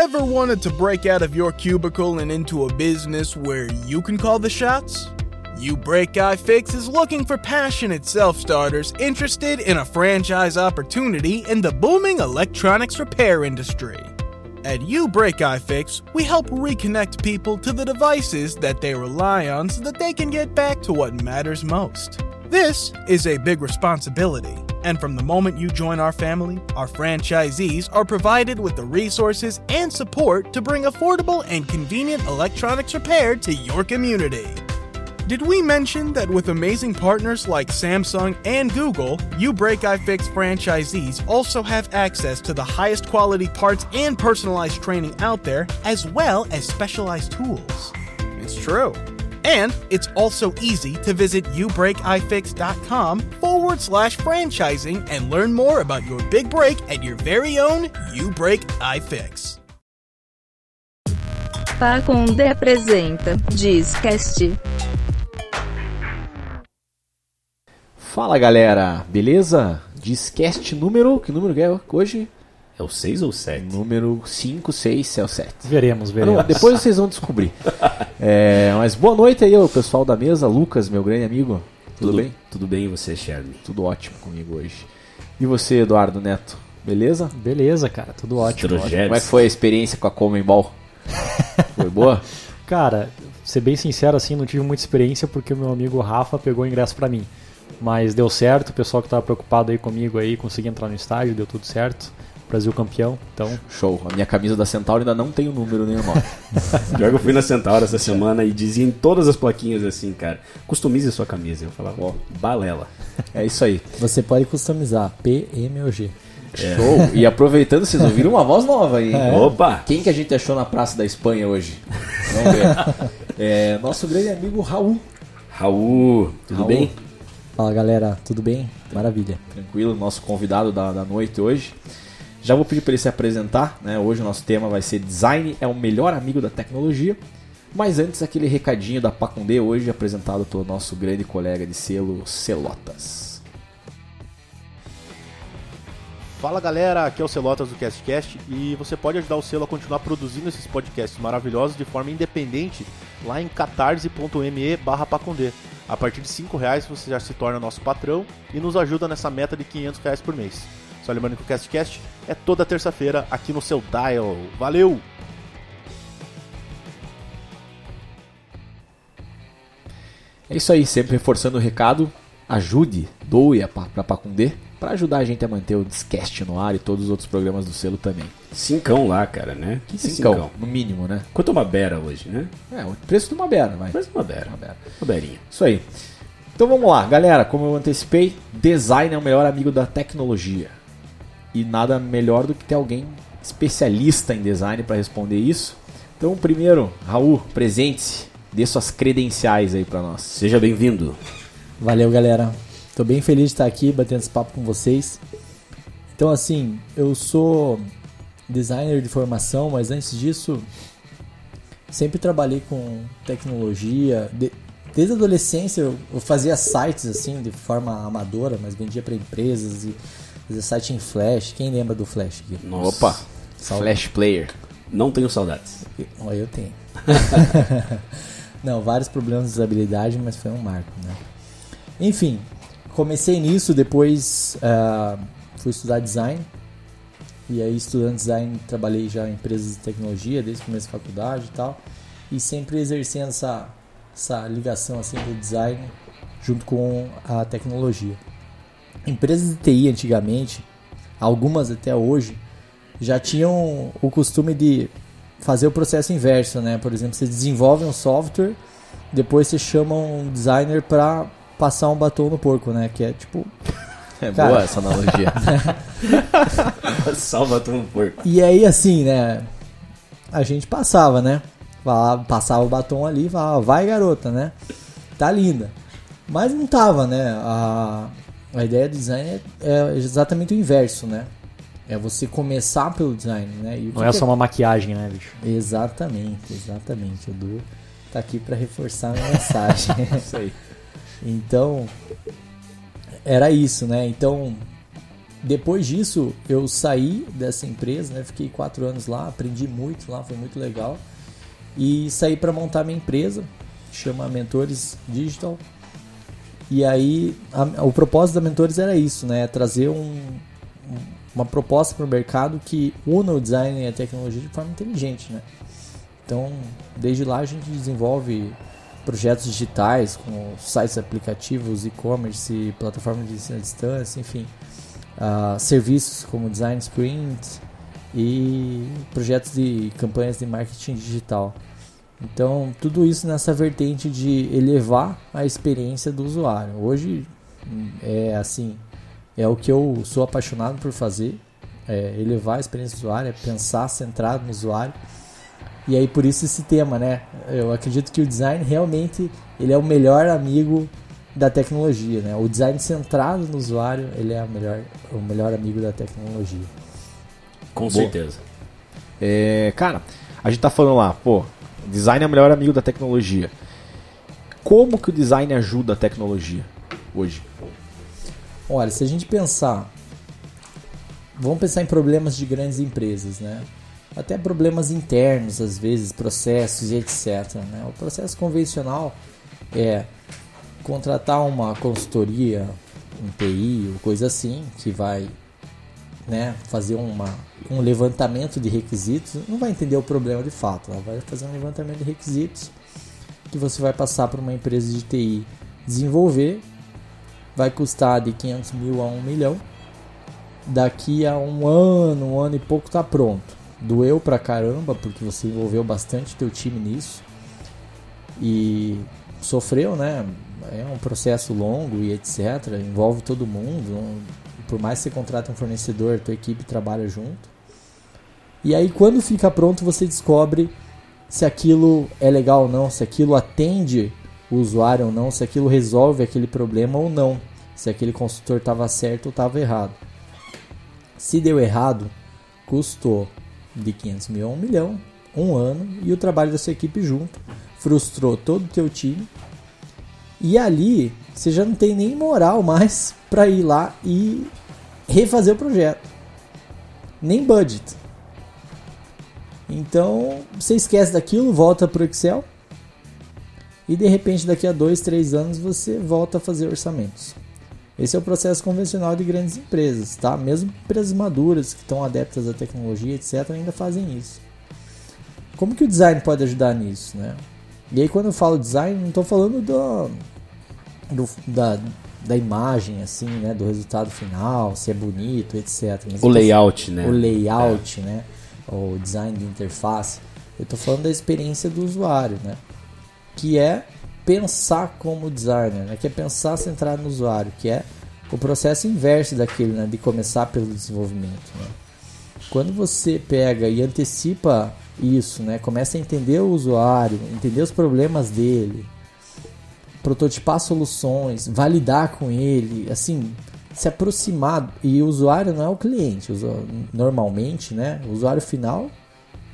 Ever wanted to break out of your cubicle and into a business where you can call the shots? You Break iFix is looking for passionate self starters interested in a franchise opportunity in the booming electronics repair industry. At You Break iFix, we help reconnect people to the devices that they rely on so that they can get back to what matters most. This is a big responsibility, and from the moment you join our family, our franchisees are provided with the resources and support to bring affordable and convenient electronics repair to your community. Did we mention that with amazing partners like Samsung and Google, You Break iFix franchisees also have access to the highest quality parts and personalized training out there, as well as specialized tools? It's true. And it's also easy to visit youbreakifix.com forward slash franchising and learn more about your big break at your very own You Break iFix. Pacunde apresenta Discast. Fala galera, beleza? Discast número. Que número que é hoje? É o 6 ou 7? Número 5, 6, é o 7. Veremos, veremos. Não, depois vocês vão descobrir. É, mas boa noite aí, o pessoal da mesa. Lucas, meu grande amigo. Tudo, bem? Tudo bem e você, Sherman? Tudo ótimo comigo hoje. E você, Eduardo Neto? Beleza? Beleza, cara, tudo ótimo. Como é que foi a experiência com a Common Ball? foi boa? Cara, ser bem sincero assim, não tive muita experiência porque o meu amigo Rafa pegou o ingresso pra mim. Mas deu certo, o pessoal que tava preocupado aí comigo aí, consegui entrar no estádio, deu tudo certo. Brasil campeão, então. Show. A minha camisa da Centauro ainda não tem o número nem o nome. Pior que eu fui na Centauro essa semana e dizia em todas as plaquinhas assim, cara, customize a sua camisa. Eu falava, ó, balela. É isso aí. Você pode customizar PMOG. É. Show. E aproveitando, vocês ouviram uma voz nova aí. É. Opa! Quem que a gente achou na Praça da Espanha hoje? Vamos ver. É, nosso grande amigo Raul. Raul, tudo Raul. bem? Fala galera, tudo bem? Maravilha. Tranquilo, nosso convidado da, da noite hoje. Já vou pedir para ele se apresentar, né? Hoje o nosso tema vai ser Design é o melhor amigo da tecnologia. Mas antes, aquele recadinho da Pacundê, hoje apresentado pelo nosso grande colega de selo Celotas. Fala galera, aqui é o Celotas do CastCast e você pode ajudar o selo a continuar produzindo esses podcasts maravilhosos de forma independente lá em catarse.me barra. A partir de 5 reais você já se torna nosso patrão e nos ajuda nessa meta de 500 reais por mês. Só lembrando que o CastCast é toda terça-feira aqui no seu dial. Valeu! É isso aí, sempre reforçando o recado. Ajude, doe para Pacundê para ajudar a gente a manter o Discast no ar e todos os outros programas do selo também. Cincão lá, cara, né? Que Cincão, no mínimo, né? Quanto uma bera hoje, né? É, o preço de uma bera, vai. Mas uma bera. Uma bera. Uma berinha. Isso aí. Então vamos lá, galera. Como eu antecipei, design é o melhor amigo da tecnologia. E nada melhor do que ter alguém especialista em design para responder isso. Então, primeiro, Raul, presente-se, dê suas credenciais aí para nós. Seja bem-vindo. Valeu galera. Tô bem feliz de estar aqui batendo esse papo com vocês. Então assim, eu sou designer de formação, mas antes disso sempre trabalhei com tecnologia. De- desde a adolescência eu, eu fazia sites assim de forma amadora, mas vendia para empresas e fazia site em Flash. Quem lembra do Flash aqui? Opa, Salve. Flash Player. Não tenho saudades. Ó, eu tenho. Não, vários problemas de usabilidade, mas foi um marco, né? Enfim, comecei nisso, depois ah, fui estudar design. E aí, estudando design, trabalhei já em empresas de tecnologia, desde o começo da faculdade e tal. E sempre exercendo essa, essa ligação assim do design junto com a tecnologia. Empresas de TI antigamente, algumas até hoje, já tinham o costume de fazer o processo inverso, né? Por exemplo, você desenvolve um software, depois você chama um designer para passar um batom no porco, né? Que é tipo. É Cara. boa essa analogia. Salva tu um porco. E aí, assim, né? A gente passava, né? Passava o batom ali e falava, vai garota, né? Tá linda. Mas não tava, né? A, a ideia do design é, é exatamente o inverso, né? É você começar pelo design, né? E Não é que só uma maquiagem, né, bicho? Exatamente, exatamente. O Du tá aqui para reforçar a minha mensagem. Isso aí. então, era isso, né? Então, depois disso, eu saí dessa empresa, né? Fiquei quatro anos lá, aprendi muito lá, foi muito legal. E saí para montar minha empresa, chama Mentores Digital. E aí, a- o propósito da Mentores era isso, né? Trazer um, um- uma proposta para o mercado que una o design e a tecnologia de forma inteligente, né? Então, desde lá a gente desenvolve projetos digitais com sites aplicativos, e-commerce, plataformas de ensino à distância, enfim, ah, serviços como design sprint e projetos de campanhas de marketing digital. Então, tudo isso nessa vertente de elevar a experiência do usuário. Hoje é assim, é o que eu sou apaixonado por fazer, é elevar a experiência do usuário, é pensar centrado no usuário. E aí por isso esse tema, né? Eu acredito que o design realmente ele é o melhor amigo da tecnologia, né? O design centrado no usuário, ele é o melhor, o melhor amigo da tecnologia. Com certeza. É, cara, a gente tá falando lá, pô, design é o melhor amigo da tecnologia. Como que o design ajuda a tecnologia hoje? Olha, se a gente pensar, vamos pensar em problemas de grandes empresas, né? Até problemas internos, às vezes, processos e etc. Né? O processo convencional é contratar uma consultoria, um TI ou coisa assim, que vai né, fazer uma, um levantamento de requisitos, não vai entender o problema de fato, ela vai fazer um levantamento de requisitos que você vai passar para uma empresa de TI desenvolver, vai custar de 500 mil a 1 milhão, daqui a um ano, um ano e pouco tá pronto. Doeu pra caramba, porque você envolveu bastante teu time nisso e sofreu, né? É um processo longo e etc. Envolve todo mundo. Por mais que você contrate um fornecedor, tua equipe trabalha junto. E aí, quando fica pronto, você descobre se aquilo é legal ou não, se aquilo atende o usuário ou não, se aquilo resolve aquele problema ou não, se aquele consultor estava certo ou estava errado. Se deu errado, custou de 500 mil a 1 milhão, um ano e o trabalho da sua equipe junto, frustrou todo o teu time. E ali você já não tem nem moral mais para ir lá e refazer o projeto, nem budget. Então você esquece daquilo, volta para o Excel e de repente daqui a dois, três anos você volta a fazer orçamentos. Esse é o processo convencional de grandes empresas, tá? Mesmo empresas maduras que estão adeptas à tecnologia, etc, ainda fazem isso. Como que o design pode ajudar nisso, né? E aí quando eu falo design, não estou falando do, do- da, da imagem, assim, né? Do resultado final, se é bonito, etc. Mas O layout, né? o layout, né? O design de interface. Eu estou falando da experiência do usuário, né? Que é pensar como designer, né? Que é pensar centrado no usuário, que é o processo inverso daquele, né? De começar pelo desenvolvimento, né? Quando você pega e antecipa isso, né? Começa a entender o usuário, entender os problemas dele, prototipar soluções, validar com ele, assim, se aproximar. E o usuário não é o cliente, normalmente, né? O usuário final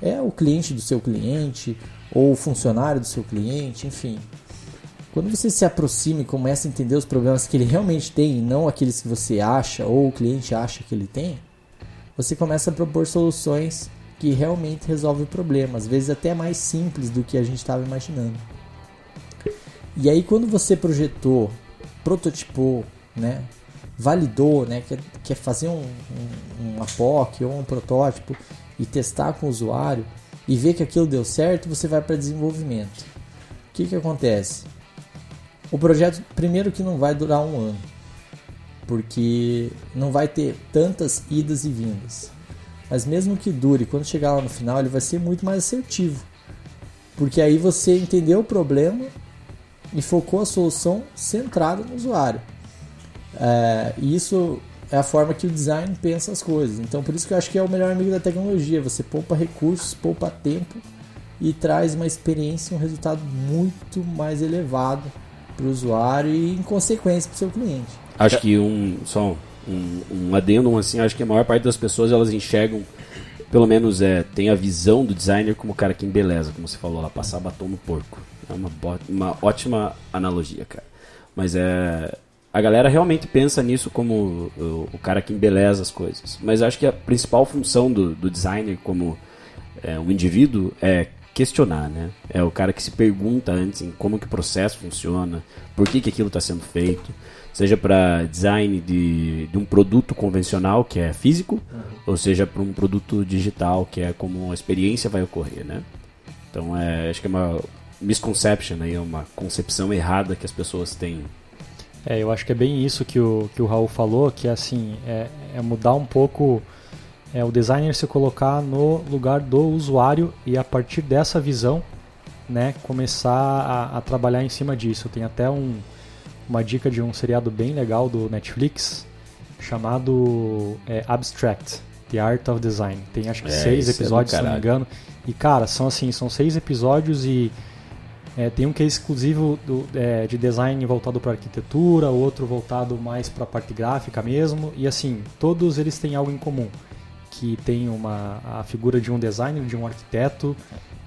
é o cliente do seu cliente ou o funcionário do seu cliente, enfim. Quando você se aproxima e começa a entender os problemas que ele realmente tem e não aqueles que você acha ou o cliente acha que ele tem, você começa a propor soluções que realmente resolvem o problema, às vezes até mais simples do que a gente estava imaginando. E aí quando você projetou, prototipou, né, validou, né, quer, quer fazer um, um, uma POC ou um protótipo e testar com o usuário e ver que aquilo deu certo, você vai para desenvolvimento. O que, que acontece? O projeto, primeiro que não vai durar um ano, porque não vai ter tantas idas e vindas. Mas mesmo que dure, quando chegar lá no final, ele vai ser muito mais assertivo. Porque aí você entendeu o problema e focou a solução centrada no usuário. É, e isso é a forma que o design pensa as coisas. Então, por isso que eu acho que é o melhor amigo da tecnologia. Você poupa recursos, poupa tempo e traz uma experiência, um resultado muito mais elevado para o usuário e, em consequência, para o seu cliente. Acho que um só um, um adendo assim, acho que a maior parte das pessoas elas enxergam, pelo menos é, tem a visão do designer como o cara que embeleza, como você falou lá, passar batom no porco. É uma, uma ótima analogia, cara. Mas é a galera realmente pensa nisso como o, o cara que embeleza as coisas. Mas acho que a principal função do, do designer como é, um indivíduo é questionar, né? É o cara que se pergunta antes em como que o processo funciona, por que, que aquilo está sendo feito, seja para design de, de um produto convencional que é físico, ou seja para um produto digital que é como a experiência vai ocorrer, né? Então é, acho que é uma misconception aí, é uma concepção errada que as pessoas têm. É, eu acho que é bem isso que o, que o Raul falou, que é assim, é, é mudar um pouco é o designer se colocar no lugar do usuário e a partir dessa visão, né, começar a, a trabalhar em cima disso. Tem até um, uma dica de um seriado bem legal do Netflix chamado é, Abstract, The Art of Design. Tem acho que É, seis é episódios, se não me engano. E cara, são assim, são seis episódios e é, tem um que é exclusivo do, é, de design voltado para arquitetura, outro voltado mais para a parte gráfica mesmo. E assim, todos eles têm algo em comum, que tem uma a figura de um designer, de um arquiteto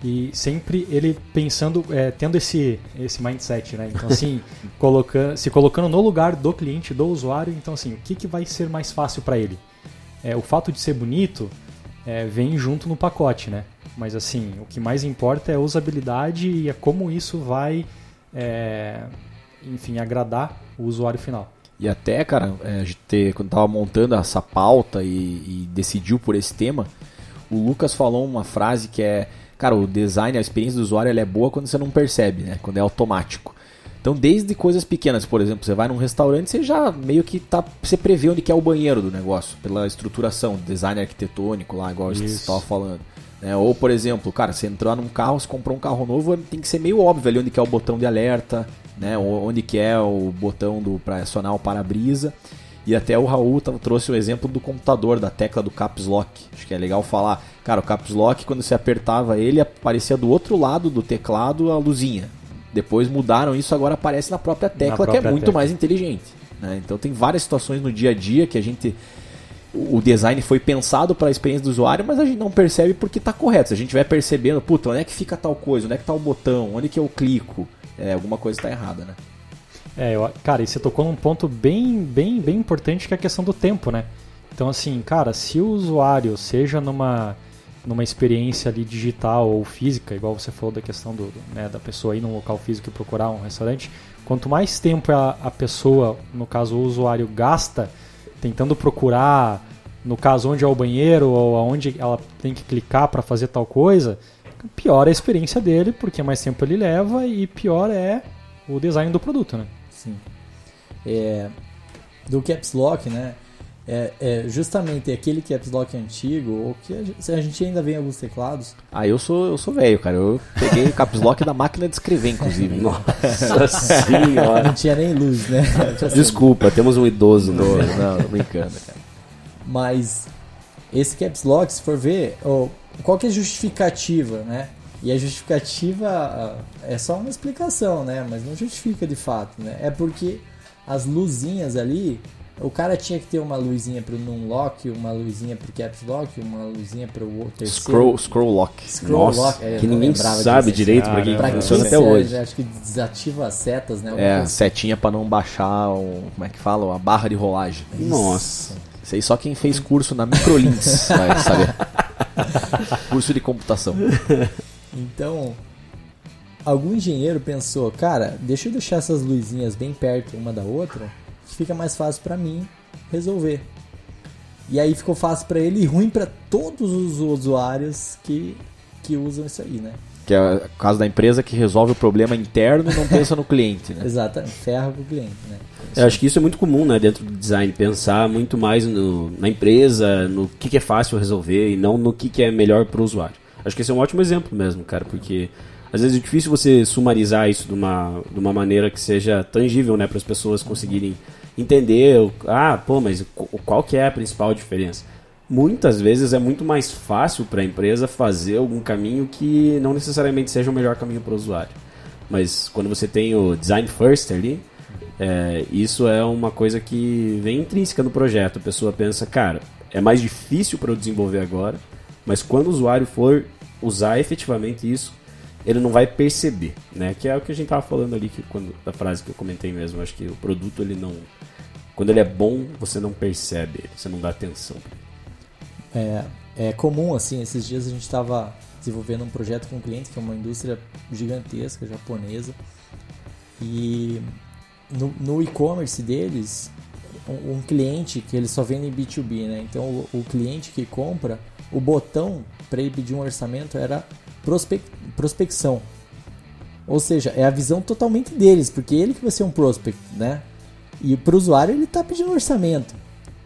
e sempre ele pensando, é, tendo esse esse mindset, né? Então assim, colocando, se colocando no lugar do cliente, do usuário. Então assim, o que, que vai ser mais fácil para ele? É, o fato de ser bonito é, vem junto no pacote, né? Mas assim, o que mais importa é a usabilidade e é como isso vai, é, enfim, agradar o usuário final. E até, cara, é, a gente quando tava montando essa pauta e, e decidiu por esse tema, o Lucas falou uma frase que é, cara, o design, a experiência do usuário ela é boa quando você não percebe, né? Quando é automático. Então, desde coisas pequenas, por exemplo, você vai num restaurante, você já meio que tá, você prevê onde que é o banheiro do negócio, pela estruturação, design arquitetônico lá, igual você Isso. estava falando. né? Ou, por exemplo, cara, você entrar num carro, você comprou um carro novo, tem que ser meio óbvio ali onde que é o botão de alerta, né? Onde que é o botão do para acionar o para-brisa. E até o Raul trouxe o exemplo do computador, da tecla do Caps Lock. Acho que é legal falar. Cara, o Caps Lock, quando você apertava ele, aparecia do outro lado do teclado a luzinha. Depois mudaram isso, agora aparece na própria tecla, que é própria muito tecla. mais inteligente. né? Então tem várias situações no dia a dia que a gente. O design foi pensado para a experiência do usuário, mas a gente não percebe porque está correto. Se a gente vai percebendo, puta, onde é que fica tal coisa, onde é que está o botão, onde que eu clico, é, alguma coisa está errada, né? É, eu, cara, e você tocou num ponto bem, bem, bem importante que é a questão do tempo, né? Então, assim, cara, se o usuário, seja numa, numa experiência ali digital ou física, igual você falou da questão do, né, da pessoa ir num local físico e procurar um restaurante, quanto mais tempo a, a pessoa, no caso o usuário, gasta tentando procurar, no caso onde é o banheiro ou aonde ela tem que clicar para fazer tal coisa, pior é a experiência dele, porque mais tempo ele leva e pior é o design do produto, né? Sim. É, do Caps Lock, né? É, é justamente aquele Caps Lock antigo, ou que a gente, a gente ainda vê em alguns teclados. Ah, eu sou, eu sou velho, cara. Eu peguei o caps lock da máquina de escrever, inclusive. Nossa senhora. Não tinha nem luz, né? Desculpa, temos um idoso no Não, tô brincando, cara. Mas esse Caps Lock, se for ver, ó, qual que é a justificativa, né? E a justificativa é só uma explicação, né? Mas não justifica de fato, né? É porque as luzinhas ali, o cara tinha que ter uma luzinha pro Nunlock, uma luzinha pro Caps Lock, uma luzinha pro o terceiro. Scroll, scroll lock. Scroll Nossa, lock. É, que ninguém sabe direito pra que Caramba. Pra quem funciona até hoje. Acho que desativa as setas, né? É, coisa setinha pra não baixar o. Como é que fala? A barra de rolagem. Nossa. Isso aí só quem fez curso na Microlinks vai saber. curso de computação. Então, algum engenheiro pensou, cara, deixa eu deixar essas luzinhas bem perto uma da outra, que fica mais fácil pra mim resolver. E aí ficou fácil pra ele e ruim pra todos os usuários que, que usam isso aí, né? Que é o caso da empresa que resolve o problema interno e não pensa no cliente, né? Exatamente, ferra pro cliente, né? Eu acho que isso é muito comum, né, dentro do design, pensar muito mais no- na empresa, no que, que é fácil resolver e não no que, que é melhor para o usuário. Acho que esse é um ótimo exemplo mesmo, cara, porque às vezes é difícil você sumarizar isso de uma, de uma maneira que seja tangível, né, para as pessoas conseguirem entender, ah, pô, mas qu- qual que é a principal diferença? Muitas vezes é muito mais fácil para a empresa fazer algum caminho que não necessariamente seja o melhor caminho para o usuário. Mas quando você tem o design first ali, é, isso é uma coisa que vem intrínseca no projeto. A pessoa pensa, cara, é mais difícil para eu desenvolver agora, mas quando o usuário for usar efetivamente isso, ele não vai perceber, né? Que é o que a gente tava falando ali que quando da frase que eu comentei mesmo, acho que o produto ele não quando ele é bom, você não percebe, você não dá atenção. É, é comum, assim, esses dias a gente estava desenvolvendo um projeto com um cliente que é uma indústria gigantesca, japonesa, e no, no e-commerce deles, um, um cliente que eles só vendem B2B, né? Então o, o cliente que compra, o botão para ele pedir um orçamento era prospec, prospecção. Ou seja, é a visão totalmente deles, porque ele que vai ser um prospect, né? E para o usuário ele está pedindo orçamento,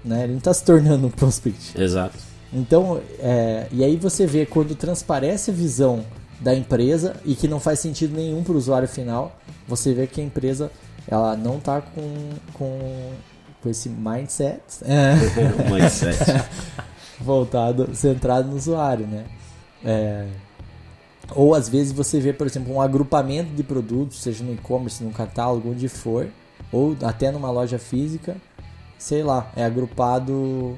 né? Ele não está se tornando um prospect. Exato. Então, é, e aí você vê quando transparece a visão da empresa e que não faz sentido nenhum para o usuário final, você vê que a empresa ela não está com, com, com esse mindset mindset. voltado, centrado no usuário, né? É, ou às vezes você vê, por exemplo, um agrupamento de produtos, seja no e-commerce, no catálogo, onde for, ou até numa loja física, sei lá, é agrupado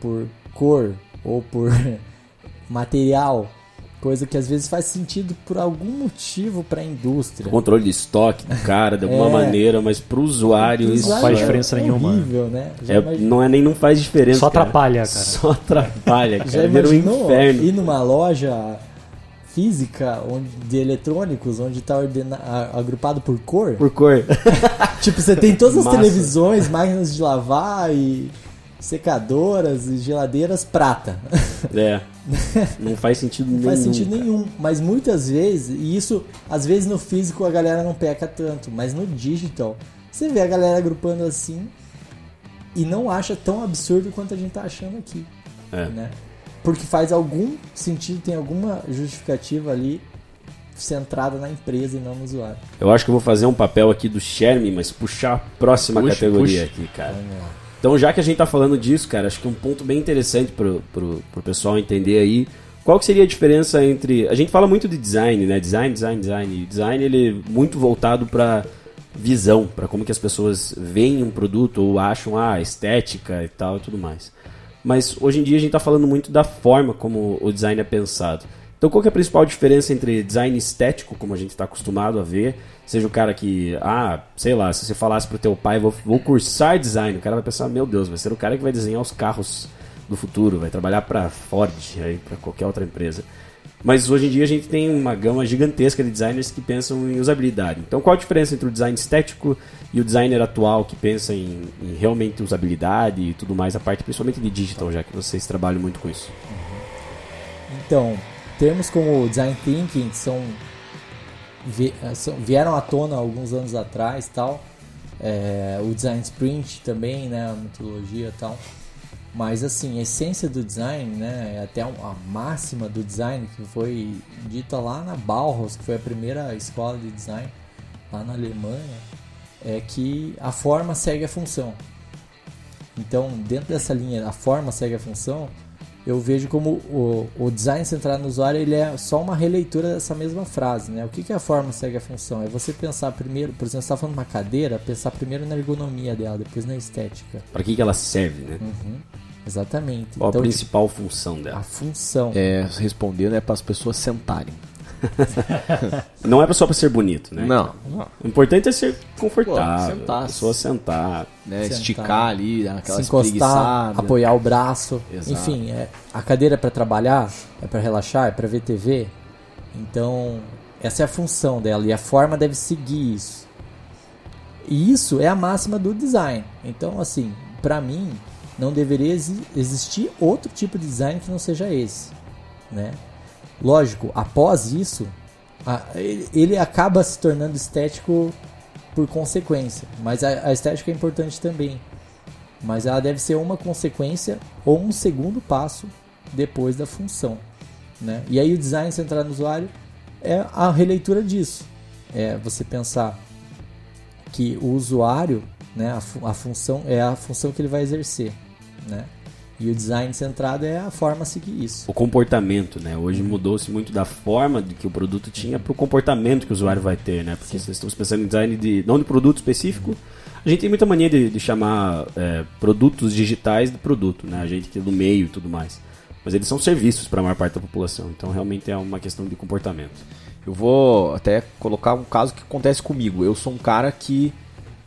por cor ou por material, coisa que às vezes faz sentido por algum motivo para a indústria. Controle de estoque do cara, de alguma É. maneira, mas pro usuário Pro isso usuário faz é diferença nenhuma. horrível, né? Já, é, não é nem não faz diferença. Só cara. atrapalha, cara. Só atrapalha, já cara. Vira um imaginou inferno. ir numa loja física onde, de eletrônicos onde está agrupado por cor? Por cor. Tipo, você tem todas as Massa. televisões, máquinas de lavar e secadoras e geladeiras prata. É. Não faz sentido nenhum. Não faz sentido cara. nenhum. Mas muitas vezes, e isso, às vezes no físico a galera não peca tanto, mas no digital, você vê a galera agrupando assim e não acha tão absurdo quanto a gente tá achando aqui. É. Né? Porque faz algum sentido, tem alguma justificativa ali centrada na empresa e não no usuário. Eu acho que eu vou fazer um papel aqui do Sherman, mas puxar a próxima Puxa, categoria puxa. aqui, cara. Vamos lá. Então, já que a gente tá falando disso, cara, acho que um ponto bem interessante pro, pro pessoal entender aí, qual que seria a diferença entre... A gente fala muito de design, né? Design, design, design. E design, ele é muito voltado pra visão, pra como que as pessoas veem um produto ou acham a estética e tal e tudo mais. Mas hoje em dia a gente tá falando muito da forma como o design é pensado. Então, qual é a principal diferença entre design estético, como a gente está acostumado a ver, seja o cara que, ah, sei lá, se você falasse pro teu pai, vou, vou cursar design, o cara vai pensar, meu Deus, vai ser o cara que vai desenhar os carros do futuro, vai trabalhar para Ford, aí para qualquer outra empresa. Mas hoje em dia a gente tem uma gama gigantesca de designers que pensam em usabilidade. Então, qual a diferença entre o design estético e o designer atual que pensa em, em realmente usabilidade e tudo mais, a parte principalmente de digital, já que vocês trabalham muito com isso? Então, termos como design thinking são, vi- são- vieram à tona alguns anos atrás, tal. É, o design sprint também, né, a metodologia e tal. Mas assim, a essência do design, né, é até a máxima do design que foi dita lá na Bauhaus, que foi a primeira escola de design lá na Alemanha, é que a forma segue a função. Então, dentro dessa linha, a forma segue a função, eu vejo como o, o design centrado no usuário ele é só uma releitura dessa mesma frase. Né? O que, que a forma segue a função? É você pensar primeiro, por exemplo, você está falando de uma cadeira, pensar primeiro na ergonomia dela, depois na estética. Para que, que ela serve, né? Uhum. Exatamente. Qual a então, principal função dela? a função. É, respondendo é para as pessoas sentarem. Não é só pra ser bonito, né? Não, não. O importante é ser confortável. Pô, sentar. A pessoa sentar. Né, Sentar. esticar ali, dar aquela se encostar, apoiar o braço. Exato. Enfim, é, a cadeira é para trabalhar, é para relaxar, é para ver TV. Então, essa é a função dela e a forma deve seguir isso. E isso é a máxima do design. Então, assim, para mim, não deveria exi- existir outro tipo de design que não seja esse, né? Lógico, após isso, a- ele, ele acaba se tornando estético por consequência, mas a, a estética é importante também. Mas ela deve ser uma consequência ou um segundo passo depois da função, né? E aí o design centrado no usuário é a releitura disso. É você pensar que o usuário, né, a, fu- a função é a função que ele vai exercer, né? E o design centrado é a forma a seguir isso. O comportamento, né? Hoje mudou-se muito da forma de que o produto tinha para o comportamento que o usuário vai ter, né? Porque vocês estão pensando em design de não de produto específico. A gente tem muita mania de, de chamar é, produtos digitais de produto, né? A gente que é do meio e tudo mais. Mas eles são serviços para a maior parte da população. Então realmente é uma questão de comportamento. eu vou até colocar um caso que acontece comigo. Eu sou um cara que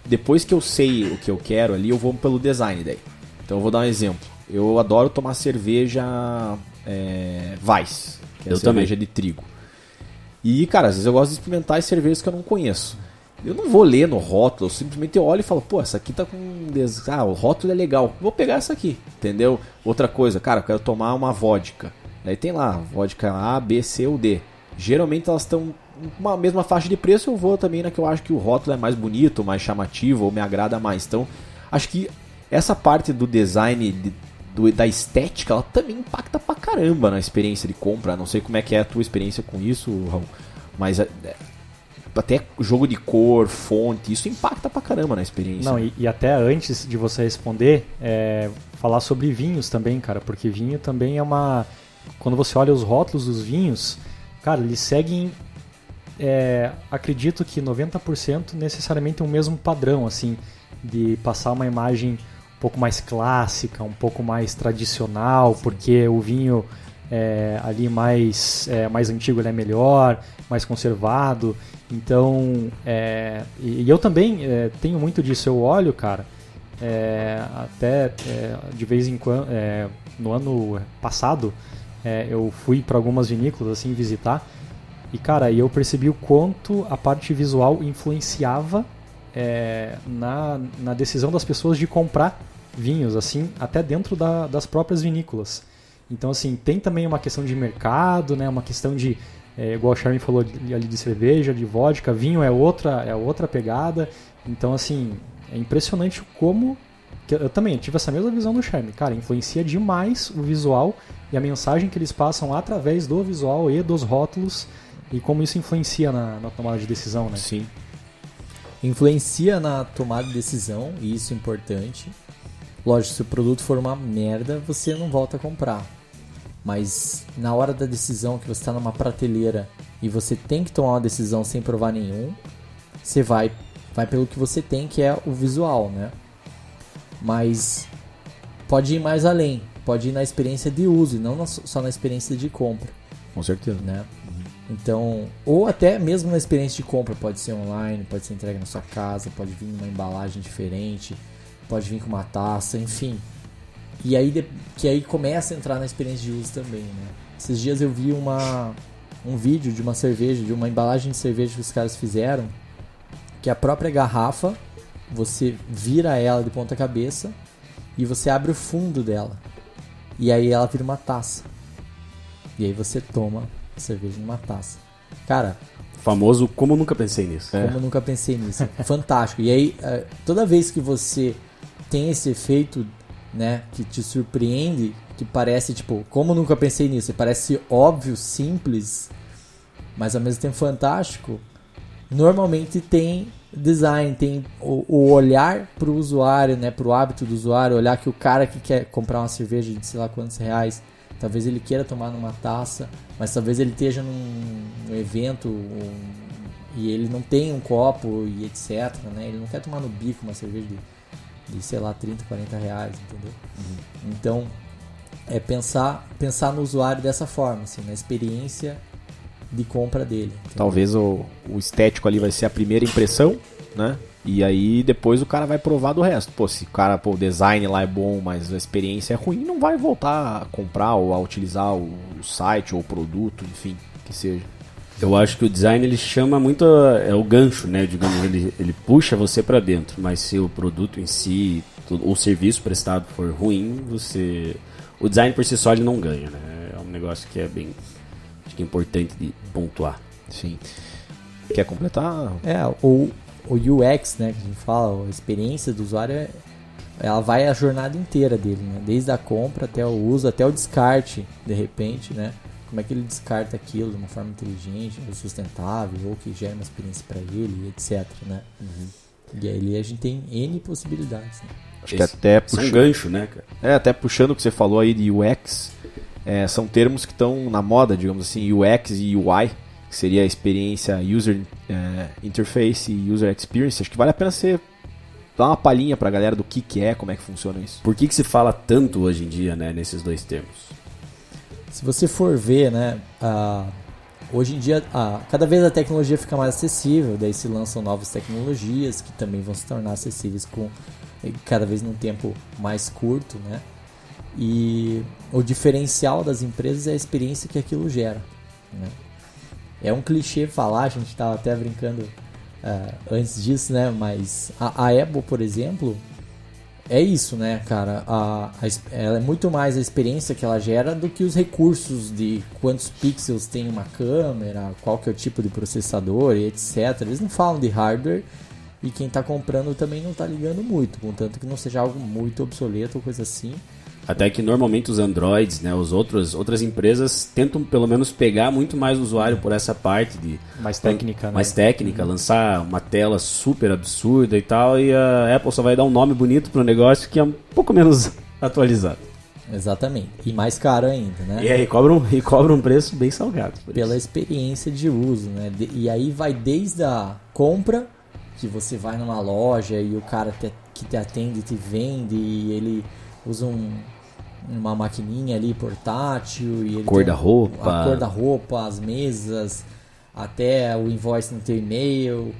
depois que eu sei o que eu quero ali, eu vou pelo design daí. Então eu vou dar um exemplo. Eu adoro tomar cerveja é, Weiss, que é Eu cerveja de trigo. E, cara, às vezes eu gosto de experimentar as cervejas que eu não conheço. Eu não vou ler no rótulo, eu simplesmente olho e falo, pô, essa aqui tá com. des- Ah, o rótulo é legal, vou pegar essa aqui, entendeu? Outra coisa, cara, eu quero tomar uma vodka. Aí tem lá, vodka A, B, C ou D. Geralmente elas estão uma mesma faixa de preço, eu vou também na que eu acho que o rótulo é mais bonito, mais chamativo, ou me agrada mais. Então, acho que essa parte do design, de- do- da estética, ela também impacta pra caramba na experiência de compra. Não sei como é que é a tua experiência com isso, Raul, mas é, é, até jogo de cor, fonte, isso impacta pra caramba na experiência. Não, e, e até antes de você responder, é, falar sobre vinhos também, cara, porque vinho também é uma. Quando você olha os rótulos dos vinhos, cara, eles seguem. é, acredito que 90% necessariamente o mesmo padrão, assim, de passar uma imagem pouco mais clássica, um pouco mais tradicional, porque o vinho é, ali mais, é, mais antigo é melhor, mais conservado. Então, é, e, e eu também é, tenho muito disso. Eu olho, cara, é, até é, de vez em quando, no ano passado, eu fui para algumas vinícolas assim visitar e cara, eu percebi o quanto a parte visual influenciava é, na, na decisão das pessoas de comprar vinhos, assim, até dentro da- das próprias vinícolas. Então, assim, tem também uma questão de mercado, né? Uma questão de, é, igual o Charme falou ali de cerveja, de vodka, vinho é outra, é outra pegada. Então, assim, é impressionante como eu também tive essa mesma visão do Charme. Cara, influencia demais o visual e a mensagem que eles passam através do visual e dos rótulos e como isso influencia na, na tomada de decisão, né? Sim. Influencia na tomada de decisão, e isso é importante. Lógico, se o produto for uma merda, você não volta a comprar. Mas na hora da decisão que você está numa prateleira e você tem que tomar uma decisão sem provar nenhum, você vai, vai pelo que você tem, que é o visual, né? Mas pode ir mais além, pode ir na experiência de uso e não na- só na experiência de compra Com certeza. né? Então, ou até mesmo na experiência de compra, pode ser online, pode ser entregue na sua casa, pode vir numa embalagem diferente, pode vir com uma taça, enfim. E aí que aí começa a entrar na experiência de uso também, né? Esses dias eu vi uma um vídeo de uma cerveja, de uma embalagem de cerveja que os caras fizeram, que a própria garrafa, você vira ela de ponta cabeça e você abre o fundo dela. E aí ela vira uma taça. E aí você toma cerveja numa taça. Cara, Famoso, como nunca pensei nisso. como eu nunca pensei nisso. Fantástico. E aí, eh, toda vez que você tem esse efeito, né, que te surpreende, que parece, tipo, como nunca pensei nisso, parece óbvio, simples, mas ao mesmo tempo fantástico, normalmente tem design, tem o, o olhar pro usuário, né, pro hábito do usuário, olhar que o cara que quer comprar uma cerveja de sei lá quantos reais, talvez ele queira tomar numa taça, mas talvez ele esteja num, num evento um, e ele não tem um copo e etc, né, ele não quer tomar no bico uma cerveja de, de sei lá, 30, 40 reais, entendeu? Então, é pensar, pensar no usuário dessa forma, assim, na experiência de compra dele. entendeu? Talvez o, o estético ali vai ser a primeira impressão, né? E aí depois o cara vai provar do resto. Pô, se o cara, pô, o design lá é bom, mas a experiência é ruim, não vai voltar a comprar ou a utilizar o, o site ou o produto, enfim, que seja. Eu acho que o design ele chama muito a- é o gancho, né? Digamos, ele, ele puxa você pra dentro, mas se o produto em si, tudo- o serviço prestado for ruim, você o design por si só ele não ganha, né? É um negócio que é bem acho que é importante de pontuar. Sim. Quer completar? É, o, o UX, né, que a gente fala, a experiência do usuário, é- ela vai a jornada inteira dele, né? Desde a compra até o uso, até o descarte, de repente, né? Como é que ele descarta aquilo de uma forma inteligente, ou sustentável, ou que gera uma experiência para ele, etc, né? E aí a gente tem N possibilidades, né? Acho que Esse- até Isso é um puxando, gancho, né, cara? é, até puxando o que você falou aí de UX, é, são termos que estão na moda, digamos assim, UX e UI, que seria a experiência User é, Interface e User Experience. Acho que vale a pena você dar uma palhinha pra galera do que, que é, como é que funciona isso. Por que, que se fala tanto hoje em dia, né, nesses dois termos? Se você for ver, né, a hoje em dia, cada vez a tecnologia fica mais acessível, daí se lançam novas tecnologias que também vão se tornar acessíveis com cada vez num tempo mais curto, né? E o diferencial das empresas é a experiência que aquilo gera. Né? É um clichê falar, a gente estava até brincando uh, antes disso, né? Mas a, a, Apple, por exemplo, é isso, né, cara? A, a, ela é muito mais a experiência que ela gera do que os recursos de quantos pixels tem uma câmera, qual que é o tipo de processador e etc. Eles não falam de hardware e quem está comprando também não está ligando muito, contanto que não seja algo muito obsoleto ou coisa assim. Até que normalmente os Androids, né, os outros, outras empresas tentam pelo menos pegar muito mais o usuário por essa parte de mais técnica, né? mais técnica, uhum. lançar uma tela super absurda e tal, e a Apple só vai dar um nome bonito para o negócio que é um pouco menos atualizado. Exatamente. E mais caro ainda, né? E aí cobra um, e cobra um preço bem salgado. Pela isso. experiência de uso, né? E aí vai desde a compra, que você vai numa loja e o cara te, que te atende te vende e ele usa um, uma maquininha ali portátil e cor da roupa, a cor da roupa, as mesas, até o invoice no teu e-mail.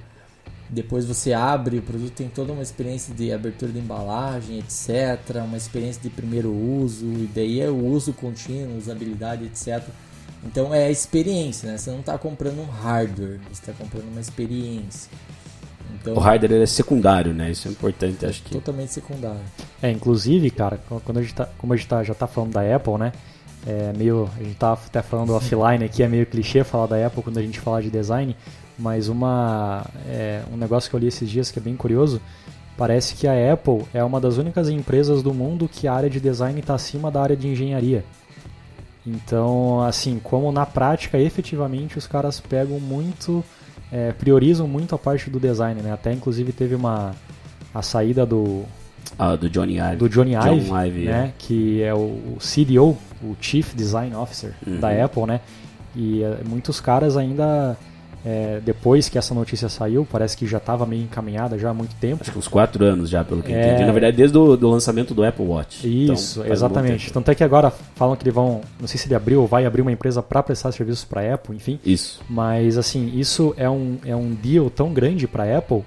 Depois você abre, o produto tem toda uma experiência de abertura de embalagem, etc. Uma experiência de primeiro uso, e daí é o uso contínuo, usabilidade, etc. Então é a experiência, né? Você não está comprando um hardware, você está comprando uma experiência. Então, o hardware é secundário, né? Isso é importante, acho que. Totalmente secundário. É, inclusive, cara, quando a gente tá, como a gente tá, já tá falando da Apple, né? É meio, a gente tá até falando offline aqui, é meio clichê falar da Apple quando a gente fala de design, mas uma, é, um negócio que eu li esses dias que é bem curioso, parece que a Apple é uma das únicas empresas do mundo que a área de design está acima da área de engenharia. Então, assim, como na prática, efetivamente, os caras pegam muito é, priorizam muito a parte do design, né? Até inclusive teve uma a saída do ah, do Johnny Ive, do Johnny Ive, John Ive né? É. Que é o, CDO, o Chief Design Officer uhum. da Apple, né? E é, muitos caras ainda é, depois que essa notícia saiu, parece que já estava meio encaminhada já há muito tempo. Acho que uns quatro anos já, pelo que é... entendi. Na verdade, desde o do lançamento do Apple Watch. Isso, então, exatamente. Um Tanto é que agora falam que eles vão, não sei se ele abriu ou vai abrir uma empresa para prestar serviços para a Apple, enfim. Isso. Mas assim, isso é um, é um deal tão grande para Apple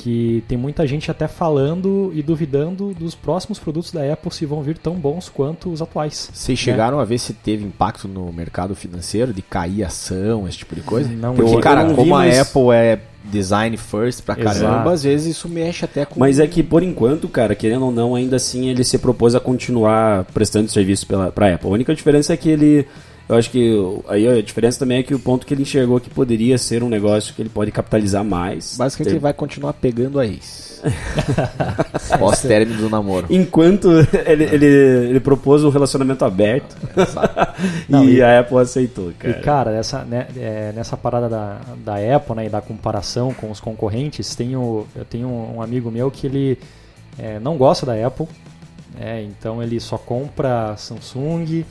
que tem muita gente até falando e duvidando dos próximos produtos da Apple se vão vir tão bons quanto os atuais. Vocês né? chegaram a ver se teve impacto no mercado financeiro, de cair ação, esse tipo de coisa? Não, Porque, eu, cara, eu como a Apple é design first pra caramba, Exato. às vezes isso mexe até com. Mas é que por enquanto, cara, querendo ou não, ainda assim ele se propôs a continuar prestando serviço pela, pra Apple. A única diferença é que ele eu acho que aí a diferença também é que o ponto que ele enxergou que poderia ser um negócio que ele pode capitalizar mais. Basicamente ter... ele vai continuar pegando a ex. Pós término do namoro. Enquanto ele, ele, ele propôs um relacionamento aberto. Não, e, e, a Apple aceitou, cara. E cara, nessa, né, é, nessa parada da, da Apple né, e da comparação com os concorrentes, tenho, eu tenho um amigo meu que ele é, não gosta da Apple. É, então ele só compra Samsung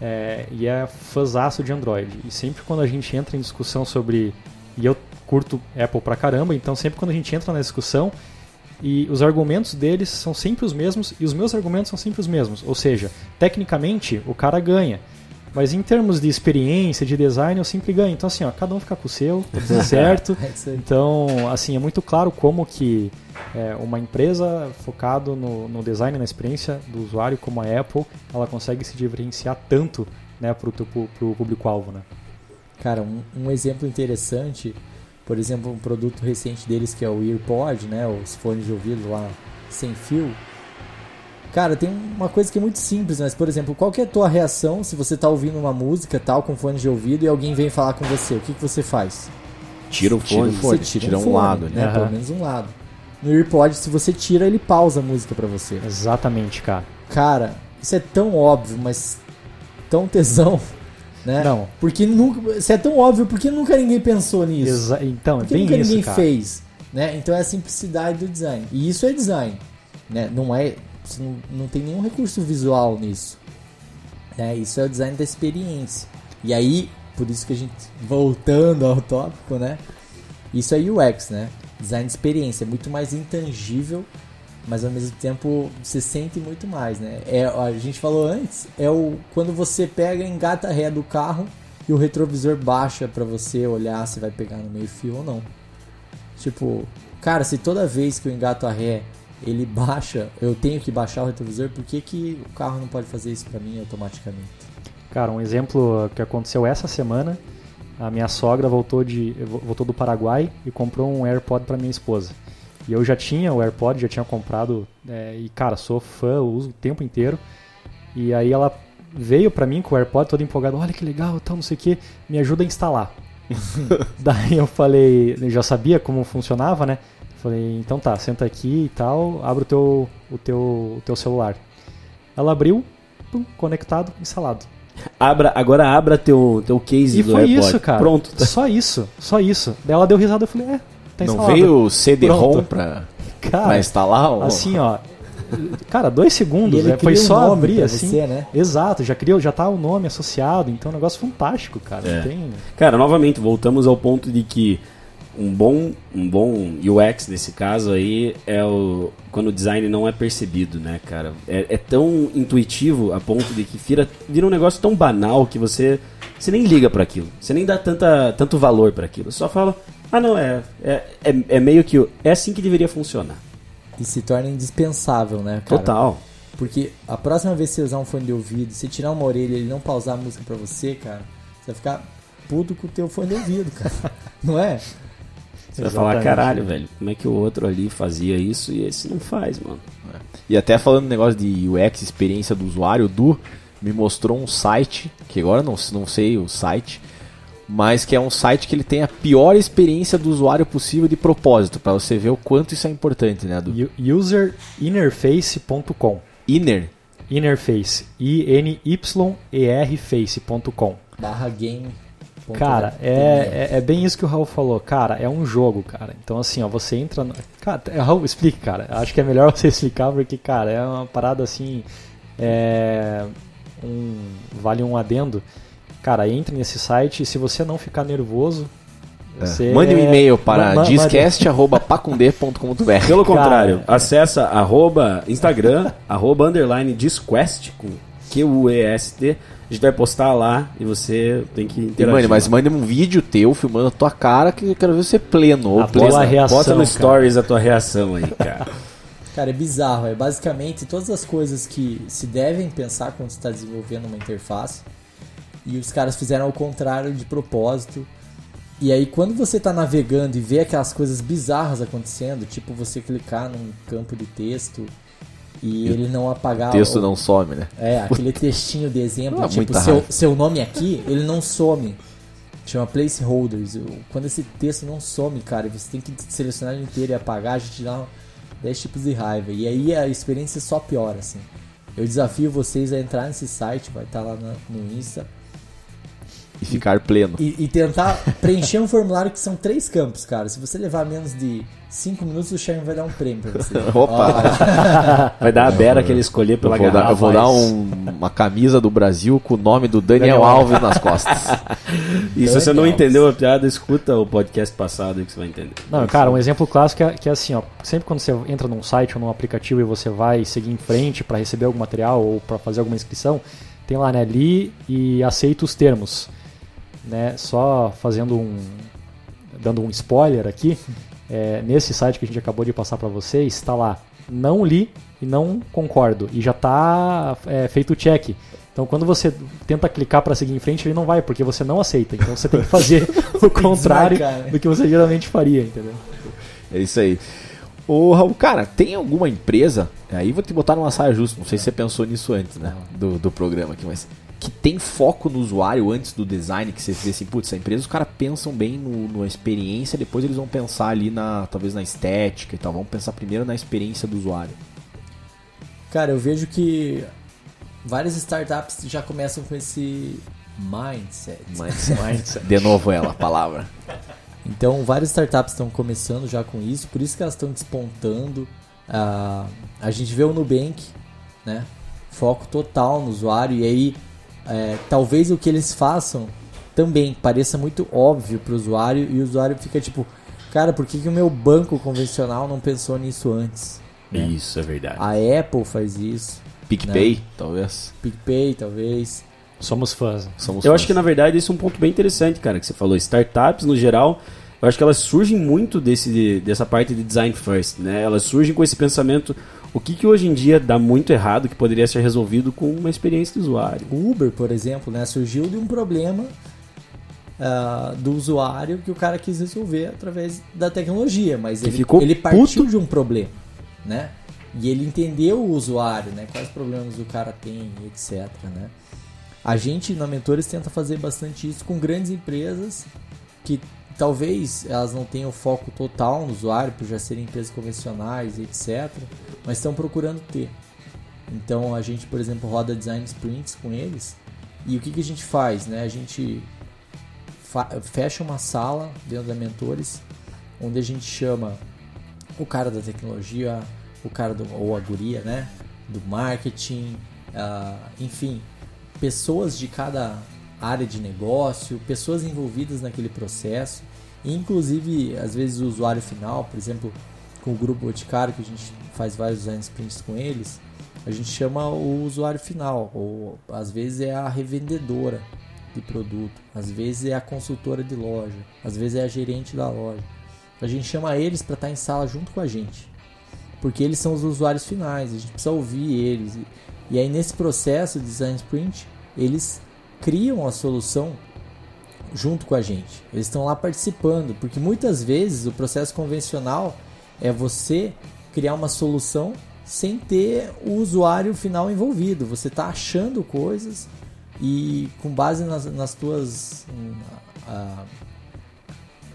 é, e é fãzaço de Android. E sempre quando a gente entra em discussão sobre. E eu curto Apple pra caramba, então sempre quando a gente entra na discussão, e os argumentos deles são sempre os mesmos e os meus argumentos são sempre os mesmos. Ou seja, tecnicamente o cara ganha. Mas em termos de experiência, de design, eu sempre ganho. Então, assim, ó, cada um fica com o seu, tá tudo certo. É então, assim, é muito claro como que é, uma empresa focada no, no design, na experiência do usuário, como a Apple, ela consegue se diferenciar tanto né, para o público-alvo. Né? Cara, um, um, exemplo interessante, por exemplo, um produto recente deles que é o EarPod, né, os fones de ouvido lá sem fio. Cara, tem uma coisa que é muito simples, mas, por exemplo, qual que é a tua reação se você está ouvindo uma música tal com fones de ouvido e alguém vem falar com você? O que, que você faz? Tira o fone, tira, o fone, tira, tira um, fone, lado, né? Uhum. Pelo menos um lado. No AirPod, se você tira, ele pausa a música para você. Exatamente, cara. Cara, isso é tão óbvio, mas tão tesão, né? Não. Porque nunca, isso é tão óbvio, porque nunca ninguém pensou nisso. Exa então, porque é bem nunca isso, ninguém cara. fez, né? Então é a simplicidade do design. E isso é design, né? Não é, não, não tem nenhum recurso visual nisso. Né? Isso é o design da experiência. E aí, por isso que a gente voltando ao tópico, né? Isso é UX, né? design de experiência, é muito mais intangível, mas ao mesmo tempo você sente muito mais, né? É, a gente falou antes, é o quando você pega engata ré do carro e o retrovisor baixa pra você olhar se vai pegar no meio fio ou não. Tipo, cara, se toda vez que eu engato a ré ele baixa, eu tenho que baixar o retrovisor, por que, que o carro não pode fazer isso pra mim automaticamente? Cara, um exemplo que aconteceu essa semana, a minha sogra voltou, de, voltou do Paraguai e comprou um AirPod para minha esposa. E eu já tinha o AirPod, já tinha comprado, é, e cara, sou fã, uso o tempo inteiro. E aí ela veio para mim com o AirPod todo empolgado, olha que legal, tal, não sei o que, me ajuda a instalar. Daí eu falei, eu já sabia como funcionava, né? Falei, então tá, senta aqui e tal, abre o teu, o teu, o teu celular. Ela abriu, pum, conectado, instalado. Abra, agora abra teu, teu case E do foi AirPod. isso, cara. Pronto. tá. Só isso, só isso. Daí ela deu risada, eu falei, é, tá Não instalado. veio o CD-ROM pra, pra Cara, instalar? ou- assim, ó. Cara, dois segundos, ele né? Foi um só nome abrir assim. você, né? Exato, já criou, já tá o nome associado, então é um negócio fantástico, cara. É. Não tem. Cara, novamente, voltamos ao ponto de que um bom, um bom UX nesse caso aí é o quando o design não é percebido, né, cara? É, é tão intuitivo a ponto de que vira, vira um negócio tão banal que você você nem liga para aquilo, você nem dá tanta, tanto valor para aquilo, você só fala, ah não é, é, é, é meio que é assim que deveria funcionar. E se torna indispensável, né, cara? Total. Porque a próxima vez que você usar um fone de ouvido, você tirar uma orelha e ele não pausar a música pra você, cara, você vai ficar puto com o teu fone de ouvido, cara. Não é? Você vai falar, caralho, velho, como é que o outro ali fazia isso e esse não faz, mano. E até falando negócio de UX, experiência do usuário, o Du me mostrou um site, que agora não, não sei o site, mas que é um site que ele tem a pior experiência do usuário possível de propósito, pra você ver o quanto isso é importante, né, Du? Userinterface.com. Inner, Interface. I-N-Y-E-R face.com. Barra game. Ponto Cara, net. é, é, é bem isso que o Raul falou. Cara, é um jogo, cara. Então, assim, ó, você entra. No... Cara, é, Raul, explique, cara. Acho que é melhor você explicar, porque, cara, é uma parada assim. É. Um, vale um adendo. Cara, entre nesse site e se você não ficar nervoso. Você mande um e-mail para discast.pacundê.com.br Pelo Cara, contrário, é. acessa arroba Instagram, arroba underline Disquest, com Q-U-E-S-T. A gente vai postar lá e você tem que interagir. mano, mas lá. mande um vídeo teu filmando a tua cara que eu quero ver você pleno. Ou A plena. tua reação, Bota no cara. stories a tua reação aí, cara. Cara, é bizarro. É basicamente todas as coisas que se devem pensar quando você está desenvolvendo uma interface. E os caras fizeram ao contrário de propósito. E aí, quando você está navegando e vê aquelas coisas bizarras acontecendo, tipo você clicar num campo de texto e ele não apagar O texto o, não some, né? É, aquele textinho de exemplo, Ah, tipo, seu, raiva. seu nome aqui, ele não some. Chama placeholders. Quando esse texto não some, cara, você tem que selecionar ele inteiro e apagar, a gente dá 10 tipos de raiva. E aí a experiência só piora, assim. Eu desafio vocês a entrar nesse site, vai estar lá na- no Insta, E ficar pleno. e, e tentar preencher um formulário que são três campos, cara. Se você levar menos de 5 minutos, o Sherman vai dar um prêmio pra você. Opa! Vai dar a beira que ele escolher Eu pela vou, dar, garrafa. eu vou dar um- uma camisa do Brasil com o nome do Daniel, Daniel Alves nas costas. E se você não entendeu a piada, escuta o podcast passado aí que você vai entender. Não, cara, um exemplo clássico é, que é assim, ó, sempre quando você entra num site ou num aplicativo e você vai seguir em frente para receber algum material ou para fazer alguma inscrição, tem lá, né, li e aceita os termos, né? Só fazendo um dando um spoiler aqui, é, nesse site que a gente acabou de passar para vocês, está lá, não li e não concordo e já está feito o check. Então, quando você tenta clicar para seguir em frente, ele não vai, porque você não aceita. Então, você tem que fazer o contrário desmarcar, né? do que você geralmente faria, entendeu? É isso aí. Ô, Raul, cara, tem alguma empresa, aí vou te botar numa saia justa, não sei se você pensou nisso antes, né, do, do programa aqui, mas que tem foco no usuário antes do design, que você vê assim, putz, essa empresa os caras pensam bem no, na experiência, depois eles vão pensar ali na, talvez na estética e tal, vamos pensar primeiro na experiência do usuário. Cara, eu vejo que várias startups já começam com esse mindset. Mas, de novo ela, a palavra. Então, várias startups estão começando já com isso, por isso que elas estão despontando. Ah, a gente vê o Nubank, né? Foco total no usuário, e aí é, talvez o que eles façam também pareça muito óbvio para o usuário, e o usuário fica tipo, cara, por que, que o meu banco convencional não pensou nisso antes? né? Isso, é verdade. A Apple faz isso, PicPay, talvez. PicPay talvez. Somos fãs. Somos Eu fãs. acho que na verdade esse é um ponto bem interessante, cara, que você falou. Startups no geral, eu acho que elas surgem muito desse, dessa parte de design first, né? Elas surgem com esse pensamento, o que, que hoje em dia dá muito errado que poderia ser resolvido com uma experiência de usuário. O Uber, por exemplo, né, surgiu de um problema ah, do usuário que o cara quis resolver através da tecnologia, mas Que ele, ficou ele partiu puto. de um problema, né? E ele entendeu o usuário, né? Quais problemas o cara tem, etc, né? A gente na Mentores tenta fazer bastante isso com grandes empresas que talvez elas não tenham foco total no usuário por já serem empresas convencionais, etc, mas estão procurando ter. Então a gente, por exemplo, roda design sprints com eles. E o que, que a gente faz? Né? A gente fecha uma sala dentro da Mentores, onde a gente chama o cara da tecnologia, o cara do, ou a guria, né? Do marketing, ah, enfim, pessoas de cada área de negócio, pessoas envolvidas naquele processo, inclusive às vezes o usuário final, por exemplo, com o grupo Boticário, que a gente faz vários design sprints com eles, a gente chama o usuário final, ou às vezes é a revendedora de produto, às vezes é a consultora de loja, às vezes é a gerente da loja. A gente chama eles para estar em sala junto com a gente, porque eles são os usuários finais, a gente precisa ouvir eles. E aí nesse processo de design sprint, eles criam a solução junto com a gente. Eles estão lá participando, porque muitas vezes o processo convencional é você criar uma solução sem ter o usuário final envolvido. Você está achando coisas e com base nas, nas tuas ah,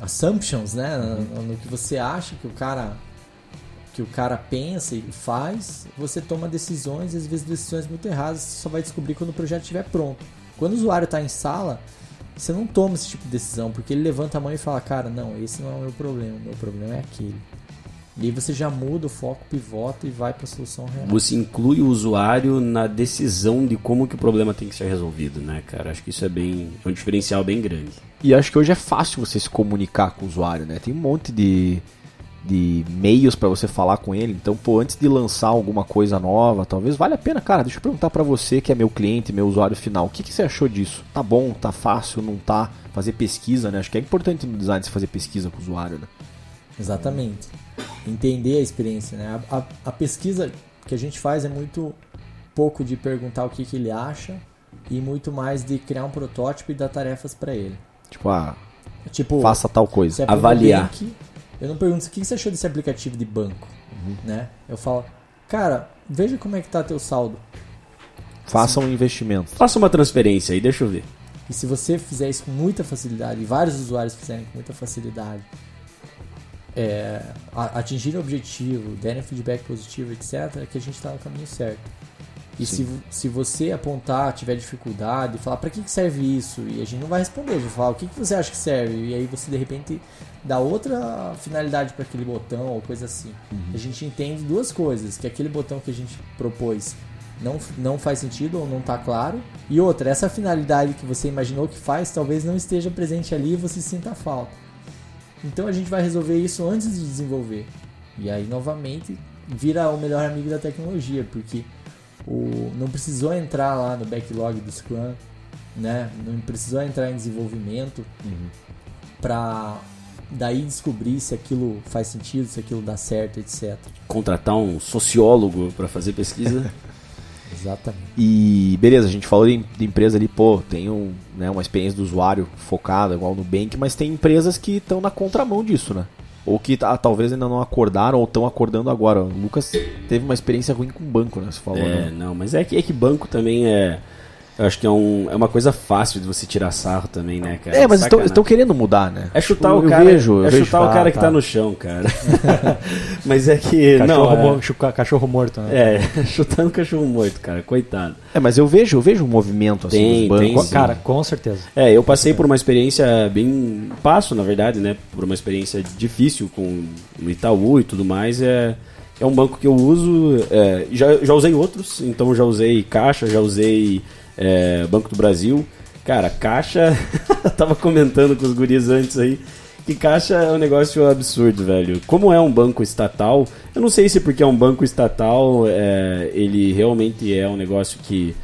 assumptions, né, no, no que você acha que o cara que o cara pensa e faz, você toma decisões, e às vezes decisões muito erradas, você só vai descobrir quando o projeto estiver pronto. Quando o usuário está em sala, você não toma esse tipo de decisão, porque ele levanta a mão e fala, cara, não, esse não é o meu problema, o meu problema é aquele. E aí você já muda o foco, pivota e vai para a solução real. Você inclui o usuário na decisão de como que o problema tem que ser resolvido, né, cara? Acho que isso é bem é um diferencial bem grande. E acho que hoje é fácil você se comunicar com o usuário, né? Tem um monte de, de meios para você falar com ele. Então, pô, antes de lançar alguma coisa nova, talvez vale a pena, cara, deixa eu perguntar para você que é meu cliente, meu usuário final, o que, que você achou disso? Tá bom, tá fácil, não tá? Fazer pesquisa, né? Acho que é importante no design você fazer pesquisa com o usuário, né? Exatamente. Entender a experiência, né? A, a- a pesquisa que a gente faz é muito pouco de perguntar o que, que ele acha e muito mais de criar um protótipo e dar tarefas para ele. Tipo, ah, Tipo, faça tal coisa. é avaliar. Eu não pergunto o que você achou desse aplicativo de banco, né? Eu falo, cara, veja como é que tá teu saldo. Faça um investimento. Faça uma transferência aí, deixa eu ver. E se você fizer isso com muita facilidade, e vários usuários fizerem com muita facilidade, é, atingirem o objetivo, derem feedback positivo, etc., é que a gente está no caminho certo. E se, se você apontar, tiver dificuldade, falar para que, que serve isso, e a gente não vai responder, a gente vai falar o que, que você acha que serve, e aí você de repente dá outra finalidade para aquele botão ou coisa assim. A gente entende duas coisas: que aquele botão que a gente propôs não, não faz sentido ou não está claro, e outra, essa finalidade que você imaginou que faz talvez não esteja presente ali e você sinta falta. Então a gente vai resolver isso antes de desenvolver. E aí novamente vira o melhor amigo da tecnologia, porque o, não precisou entrar lá no backlog do Scrum, né? Não precisou entrar em desenvolvimento para daí descobrir se aquilo faz sentido, se aquilo dá certo, etc. Contratar um sociólogo para fazer pesquisa. Exatamente. E beleza, a gente falou de, de empresa ali, pô, tem um, né, uma experiência do usuário focada, igual no Bank, mas tem empresas que estão na contramão disso, né? Ou que ah, talvez ainda não acordaram ou estão acordando agora. O Lucas teve uma experiência ruim com o banco, né? Você falou, É, né? não, mas é que, é que banco também é. Eu acho que é, um, é uma coisa fácil de você tirar sarro também, né, cara? É, mas estão, Sacanagem. estão querendo mudar, né? É chutar Tipo, o cara, Eu vejo, eu é vejo, chutar o ah, cara que tá tá. no chão, cara. mas é que. Cachorro, não, mo- chuca- cachorro morto, né? é, é, chutando cachorro morto, cara, coitado. É, mas eu vejo, eu vejo um movimento assim Tem, dos bancos. tem, sim. Cara, com certeza. É, eu passei por uma experiência bem. Passo, na verdade, né? Por uma experiência difícil com o Itaú e tudo mais. É, é um banco que eu uso. é, já, já usei outros, então já usei Caixa, já usei é, Banco do Brasil. Cara, Caixa. tava comentando com os guris antes aí. Que Caixa é um negócio absurdo, velho. Como é um banco estatal, eu não sei se porque é um banco estatal, é, ele realmente é um negócio que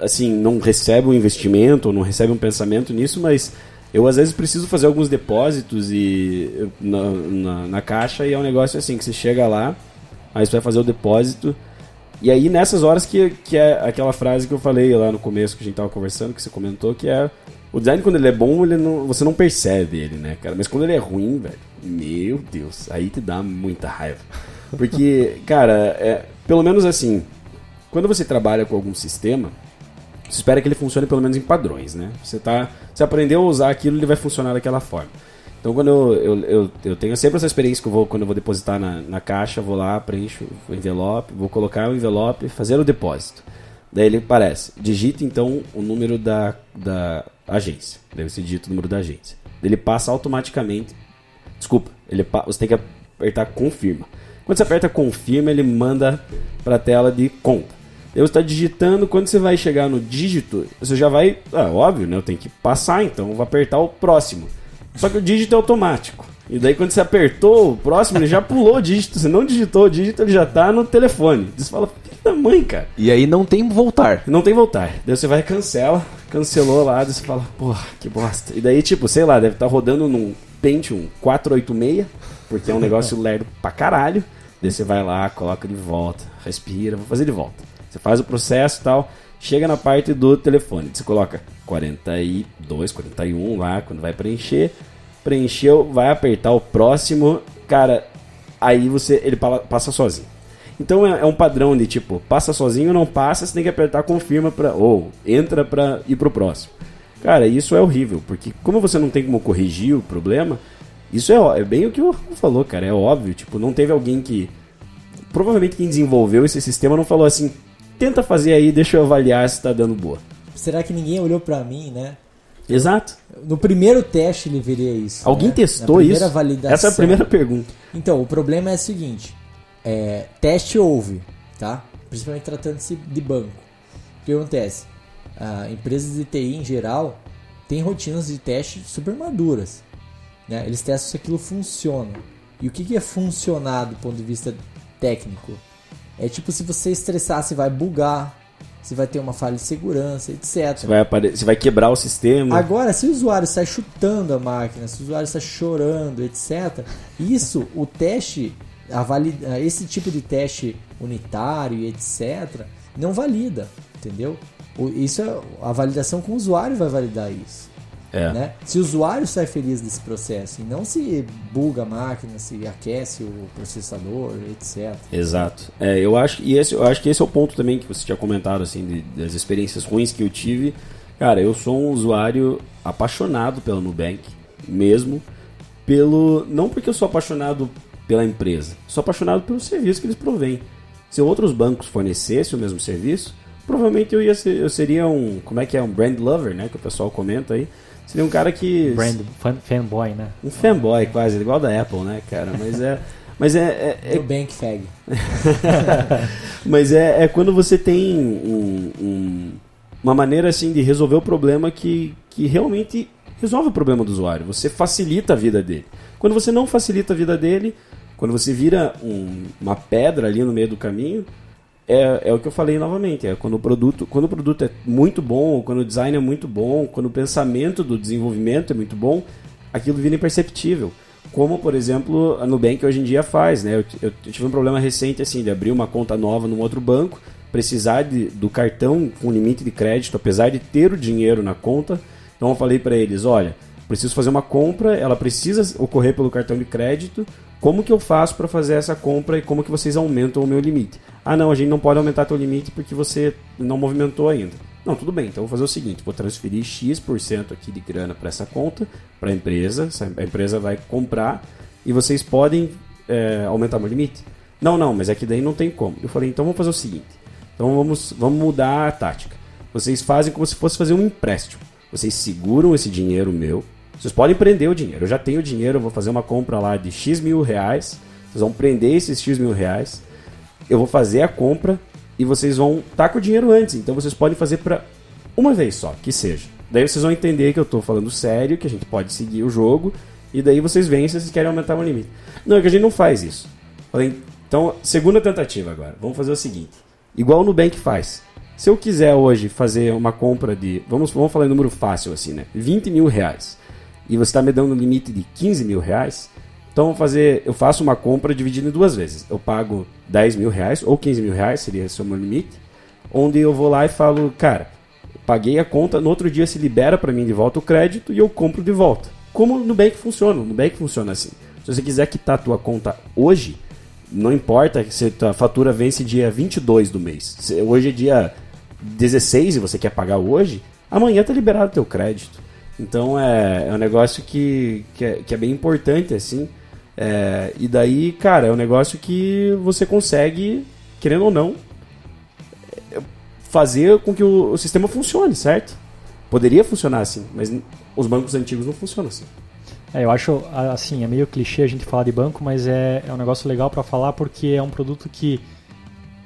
assim, não recebe um investimento, ou não recebe um pensamento nisso, mas eu às vezes preciso fazer alguns depósitos e na, na, na caixa e é um negócio assim, que você chega lá, aí você vai fazer o depósito, e aí nessas horas que, que é aquela frase que eu falei lá no começo que a gente tava conversando, que você comentou, que é o design quando ele é bom, ele não, você não percebe ele, né, cara? Mas quando ele é ruim, velho, meu Deus, aí te dá muita raiva. Porque, cara, é, pelo menos assim, quando você trabalha com algum sistema, você espera que ele funcione pelo menos em padrões, né? Você tá, você aprendeu a usar aquilo, ele vai funcionar daquela forma. Então quando eu, eu, eu, eu tenho sempre essa experiência que eu vou, quando eu vou depositar na, na caixa, vou lá, preencho o envelope, vou colocar o envelope, fazer o depósito. Daí ele aparece, digita então o número da, da agência. Daí você digita o número da agência. Ele passa automaticamente. Desculpa, ele, você tem que apertar confirma. Quando você aperta confirma, ele manda para a tela de conta. Você está digitando, quando você vai chegar no dígito, você já vai. Ah, óbvio, né? Eu tenho que passar, então eu vou apertar o próximo. Só que o dígito é automático. E daí quando você apertou o próximo, ele já pulou o dígito. Você não digitou o dígito, ele já tá no telefone. Você fala, filho da mãe, cara. E aí não tem voltar. Não tem voltar. Daí você vai e cancela, cancelou lá, daí você fala, porra, que bosta. E daí, tipo, sei lá, deve estar rodando num Pentium 486, porque é um negócio lerdo pra caralho. Daí você vai lá, coloca de volta, respira, vou fazer de volta. Você faz o processo e tal, chega na parte do telefone, você coloca 42, 41 lá, quando vai preencher, preencheu, vai apertar o próximo, cara, aí você ele passa sozinho. Então é, é um padrão de tipo, passa sozinho, não passa, você tem que apertar confirma para ou entra para ir pro próximo. Cara, isso é horrível, porque como você não tem como corrigir o problema, isso é, é bem o que o Rafa falou, cara, é óbvio, tipo, não teve alguém que provavelmente quem desenvolveu esse sistema não falou assim, tenta fazer aí, deixa eu avaliar se tá dando boa. Será que ninguém olhou pra mim, né? Exato. No primeiro teste ele veria isso. Alguém né? testou isso? Validação. Essa é a primeira pergunta. Então, o problema é o seguinte: é, teste houve, tá? Principalmente tratando-se de banco. O que acontece? Ah, empresas de TI em geral têm rotinas de teste super maduras. Né? Eles testam se aquilo funciona. E o que, que é funcionar do ponto de vista técnico? É tipo se você estressar, se vai bugar, se vai ter uma falha de segurança, etc. Você vai, apare... você vai quebrar o sistema. Agora, se o usuário sai chutando a máquina, se o usuário está chorando, etc., isso, o teste, valida, esse tipo de teste unitário etc., não valida, entendeu? Isso é, a validação com o usuário vai validar isso. É. Né? Se o usuário sai feliz desse processo e não se buga a máquina, se aquece o processador, etc. Exato. É, eu acho e esse, eu acho que esse é o ponto também que você tinha comentado assim de- das experiências ruins que eu tive. Cara, eu sou um usuário apaixonado pela Nubank, mesmo pelo não porque eu sou apaixonado pela empresa, sou apaixonado pelo serviço que eles provêm. Se outros bancos fornecessem o mesmo serviço, provavelmente eu ia ser, eu seria um, como é que é, um brand lover, né, que o pessoal comenta aí. Seria um cara que Brand fan, fanboy, né? um fanboy quase, igual da Apple, né, cara? Mas é mas é, é- é Nubank Fag. mas é, é quando você tem um- um- uma maneira assim de resolver o problema que, que realmente resolve o problema do usuário. Você facilita a vida dele. Quando você não facilita a vida dele, quando você vira um- uma pedra ali no meio do caminho, é, é o que eu falei novamente. É quando o produto, quando o produto é muito bom, quando o design é muito bom, quando o pensamento do desenvolvimento é muito bom, aquilo vira imperceptível. Como, por exemplo, a Nubank hoje em dia faz, né? Eu, eu- eu tive um problema recente, assim, de abrir uma conta nova num outro banco, precisar de- do cartão com limite de crédito, apesar de ter o dinheiro na conta. Então eu falei para eles, olha, preciso fazer uma compra, ela precisa ocorrer pelo cartão de crédito. Como que eu faço para fazer essa compra e como que vocês aumentam o meu limite? Ah, não, a gente não pode aumentar teu limite porque você não movimentou ainda. Não, tudo bem, então vou fazer o seguinte, vou transferir X% aqui de grana para essa conta, para a empresa, a empresa vai comprar e vocês podem é, aumentar meu limite? Não, não, mas é que daí não tem como. Eu falei, então vamos fazer o seguinte, então vamos, vamos mudar a tática. Vocês fazem como se fosse fazer um empréstimo. Vocês seguram esse dinheiro meu, vocês podem prender o dinheiro. Eu já tenho dinheiro, eu vou fazer uma compra lá de X mil reais, vocês vão prender esses X mil reais, eu vou fazer a compra e vocês vão estar com o dinheiro antes. Então vocês podem fazer para uma vez só, que seja. Daí vocês vão entender que eu estou falando sério, que a gente pode seguir o jogo, e daí vocês veem se vocês querem aumentar o limite. Não, é que a gente não faz isso. Então, segunda tentativa agora. Vamos fazer o seguinte. Igual o Nubank faz. Se eu quiser hoje fazer uma compra de, vamos, vamos falar em número fácil assim, né? 20 mil reais. E você está me dando um limite de 15 mil reais. Então eu fazer, eu faço uma compra dividida em duas vezes. Eu pago 10 mil reais ou 15 mil reais, seria esse o meu limite. Onde eu vou lá e falo, cara, paguei a conta, no outro dia se libera para mim de volta o crédito e eu compro de volta. Como no Nubank funciona, no Nubank funciona assim. Se você quiser quitar a tua conta hoje, não importa se a fatura vence dia 22 do mês. Se hoje é dia 16 e você quer pagar hoje, amanhã tá liberado o teu crédito. Então é, é um negócio que, que, é, que é bem importante, assim. É, e daí, cara, é um negócio que você consegue, querendo ou não, fazer com que o, o sistema funcione, certo? Poderia funcionar assim, mas os bancos antigos não funcionam assim. É, eu acho, assim, é meio clichê a gente falar de banco, mas é, é um negócio legal para falar porque é um produto que,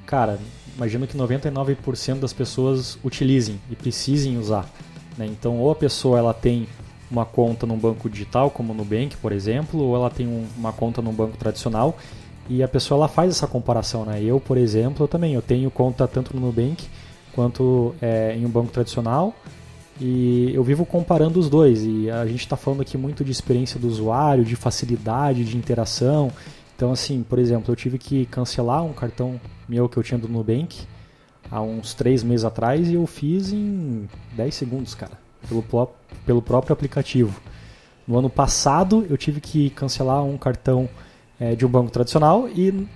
cara, imagino que 99% das pessoas utilizem e precisem usar. Né? Então, ou a pessoa ela tem uma conta num banco digital, como no Nubank, por exemplo, ou ela tem um, uma conta num banco tradicional e a pessoa ela faz essa comparação. Né? Eu, por exemplo, eu também eu tenho conta tanto no Nubank quanto é, em um banco tradicional e eu vivo comparando os dois e a gente está falando aqui muito de experiência do usuário, de facilidade, de interação. Então, assim, por exemplo, eu tive que cancelar um cartão meu que eu tinha do Nubank há uns três meses atrás e eu fiz em 10 segundos, cara, pelo, pelo próprio aplicativo. No ano passado eu tive que cancelar um cartão é, de um banco tradicional e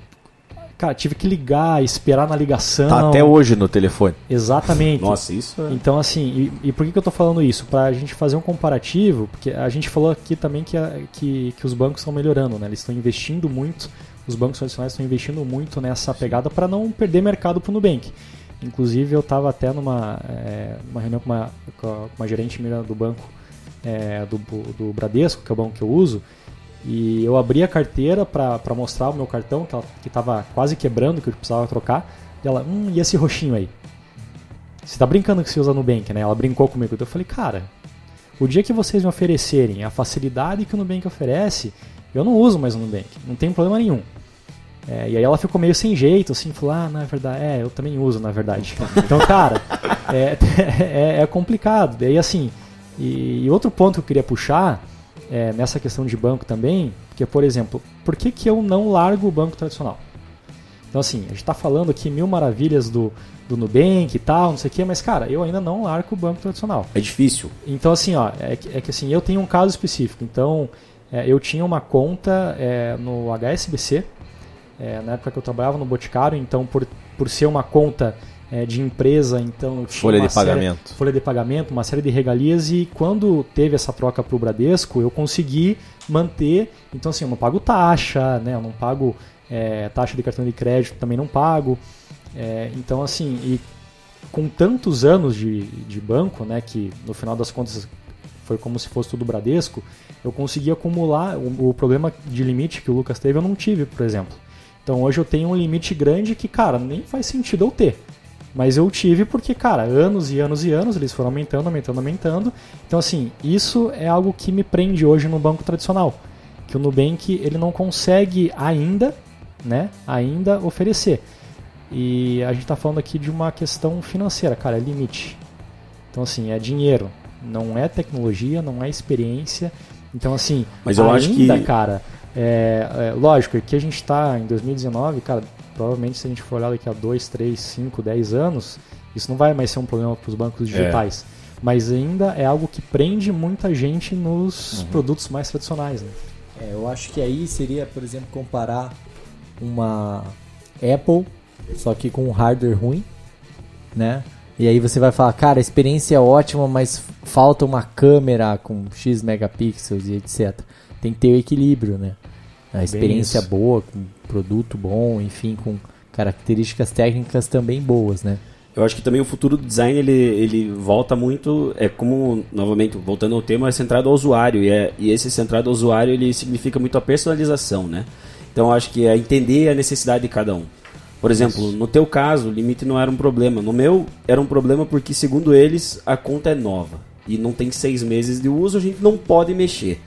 Cara, tive que ligar, esperar na ligação. Tá até hoje no telefone. Exatamente. Nossa, isso é... Então, assim, e, e por que, que eu tô falando isso? Pra gente fazer um comparativo, porque a gente falou aqui também que, a, que, que os bancos estão melhorando, né? Eles estão investindo muito, os bancos tradicionais estão investindo muito nessa pegada para não perder mercado pro Nubank. Inclusive, eu estava até numa é, uma reunião com uma, com uma gerente minha do banco é, do, do Bradesco, que é o banco que eu uso, e eu abri a carteira para mostrar o meu cartão, que estava quase quebrando, que eu precisava trocar. E ela, hum, e esse roxinho aí? Você tá brincando que você usa Nubank, né? Ela brincou comigo. Eu falei, cara, o dia que vocês me oferecerem a facilidade que o Nubank oferece, eu não uso mais o Nubank. Não tem problema nenhum. É, e aí ela ficou meio sem jeito, assim, falou, ah, na verdade, é, eu também uso, na verdade. Então, cara, é, é, é complicado. Daí, assim, e, e outro ponto que eu queria puxar é, nessa questão de banco também, que é, por exemplo, por que, que eu não largo o banco tradicional? Então, assim, a gente está falando aqui mil maravilhas do, do Nubank e tal, não sei o quê, mas, cara, eu ainda não largo o banco tradicional. É difícil. Então, assim, ó, é, que, é que assim, eu tenho um caso específico. Então, é, eu tinha uma conta é, no HSBC, é, na época que eu trabalhava no Boticário, então, por, por ser uma conta é, de empresa, então folha de série, pagamento, folha de pagamento, uma série de regalias e quando teve essa troca para o Bradesco, eu consegui manter. Então assim, eu não pago taxa, né? Eu não pago é, taxa de cartão de crédito, também não pago. É, então assim, e com tantos anos de, de banco, né? Que no final das contas foi como se fosse tudo Bradesco, eu consegui acumular o, o problema de limite que o Lucas teve, eu não tive, por exemplo. Então hoje eu tenho um limite grande que, cara, nem faz sentido eu ter. Mas eu tive porque, cara, anos e anos e anos eles foram aumentando, aumentando, aumentando. Então, assim, isso é algo que me prende hoje no banco tradicional. Que o Nubank ele não consegue ainda, né, ainda oferecer. E a gente está falando aqui de uma questão financeira, cara, é limite. Então, assim, é dinheiro. Não é tecnologia, não é experiência. Então, assim, Mas eu ainda, acho que... cara, é, é, lógico que a gente está em 2019, cara, provavelmente se a gente for olhar daqui a 2, 3, 5, 10 anos, isso não vai mais ser um problema para os bancos digitais. É. Mas ainda é algo que prende muita gente nos uhum. produtos mais tradicionais. Né? É, eu acho que aí seria, por exemplo, comparar uma Apple, só que com um hardware ruim, né? E aí você vai falar, cara, a experiência é ótima, mas falta uma câmera com X megapixels e etc. Tem que ter o equilíbrio, né? A experiência boa, com produto bom, enfim, com características técnicas também boas, né? Eu acho que também o futuro do design ele, ele volta muito, é como, novamente, voltando ao tema, é centrado ao usuário. E, é, e esse centrado ao usuário ele significa muito a personalização, né? Então eu acho que é entender a necessidade de cada um. Por exemplo, Isso. no teu caso, o limite não era um problema. No meu, era um problema porque, segundo eles, a conta é nova. E não tem seis meses de uso, a gente não pode mexer.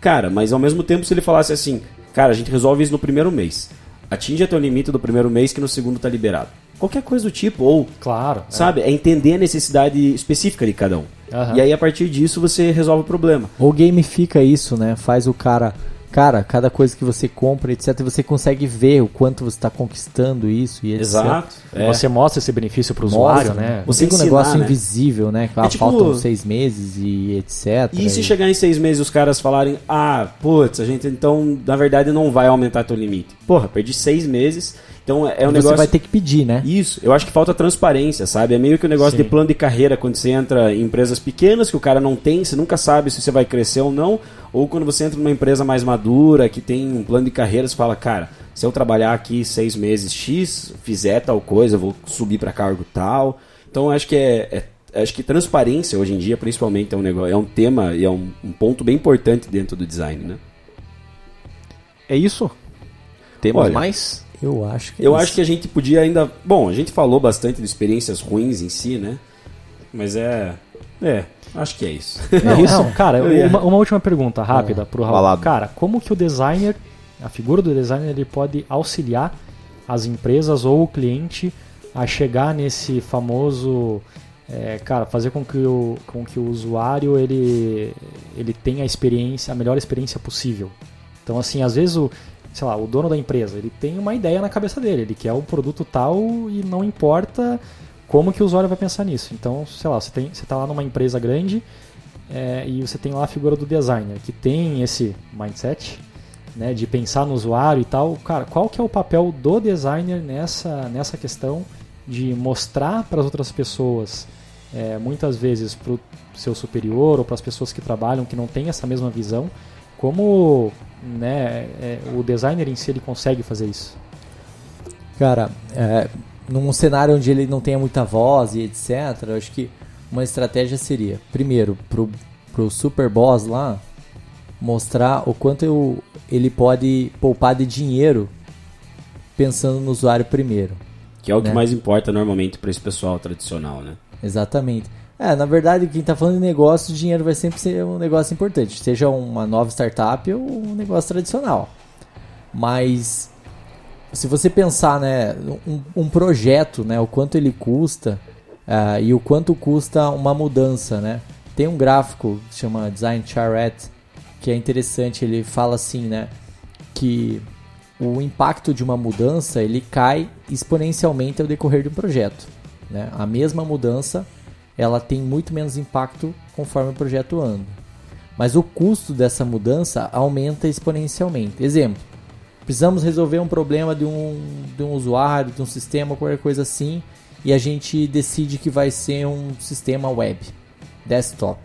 Cara, mas ao mesmo tempo, se ele falasse assim, Cara, a gente resolve isso no primeiro mês. Atinge até o limite do primeiro mês que no segundo tá liberado. qualquer coisa do tipo. Ou, Claro. é. sabe, é entender a necessidade específica de cada um. Aham. E aí, a partir disso, você resolve o problema. Ou gamifica isso, né? Faz o cara. Cara, cada coisa que você compra, etc., você consegue ver o quanto você está conquistando isso e etc. Exato. É. Você mostra esse benefício para o usuário, né? Você fica um negócio né? invisível, né? Que, ah, É tipo- faltam seis meses e etc. E se chegar em seis meses e os caras falarem, ah, putz, a gente então, na verdade, não vai aumentar teu limite. Porra, perdi seis meses, então é um você negócio... vai ter que pedir, né? Isso, eu acho que falta transparência, sabe? É meio que o negócio Sim. de plano de carreira quando você entra em empresas pequenas que o cara não tem, você nunca sabe se você vai crescer ou não, ou quando você entra numa empresa mais madura, que tem um plano de carreira, você fala, cara, se eu trabalhar aqui seis meses X, fizer tal coisa, eu vou subir para cargo tal. Então eu acho que é, é- acho que transparência hoje em dia, principalmente, é um negócio, é um tema e é um, um ponto bem importante dentro do design, né? É isso? Temos Olha, mais? Eu acho que é Eu isso. acho que a gente podia ainda. Bom, a gente falou bastante de experiências ruins em si, né? Mas é. É, acho que é isso. Não, não, cara, Eu ia- uma, uma última pergunta rápida pro Raul. Balado. Cara, como que o designer, a figura do designer, ele pode auxiliar as empresas ou o cliente a chegar nesse famoso, é, cara, fazer com que o, com que o usuário ele, ele tenha a experiência, a melhor experiência possível. Então, assim, às vezes o, sei lá, o dono da empresa, ele tem uma ideia na cabeça dele, ele quer um produto tal e não importa como que o usuário vai pensar nisso. Então, sei lá, você tem, você tá lá numa empresa grande é, e você tem lá a figura do designer que tem esse mindset, né, de pensar no usuário e tal. Cara, qual que é o papel do designer nessa nessa questão de mostrar para as outras pessoas, é, muitas vezes para o seu superior ou para as pessoas que trabalham que não têm essa mesma visão, como né, é, o designer em si ele consegue fazer isso? Cara, é, num cenário onde ele não tenha muita voz e etc., eu acho que uma estratégia seria, primeiro, pro, pro super boss lá, mostrar o quanto eu, ele pode poupar de dinheiro pensando no usuário primeiro. Que é o que Né? mais importa normalmente para esse pessoal tradicional, né? Exatamente. É, na verdade, quem está falando de negócio, dinheiro vai sempre ser um negócio importante, seja uma nova startup ou um negócio tradicional. Mas se você pensar, né, um, um projeto, né, o quanto ele custa ah, e o quanto custa uma mudança, né? Tem um gráfico que chama Design Charrette que é interessante. Ele fala assim, né, que o impacto de uma mudança ele cai exponencialmente ao decorrer de um projeto. Né? A mesma mudança ela tem muito menos impacto conforme o projeto anda. Mas o custo dessa mudança aumenta exponencialmente. Exemplo, precisamos resolver um problema de um, de um usuário, de um sistema, qualquer coisa assim, e a gente decide que vai ser um sistema web, desktop.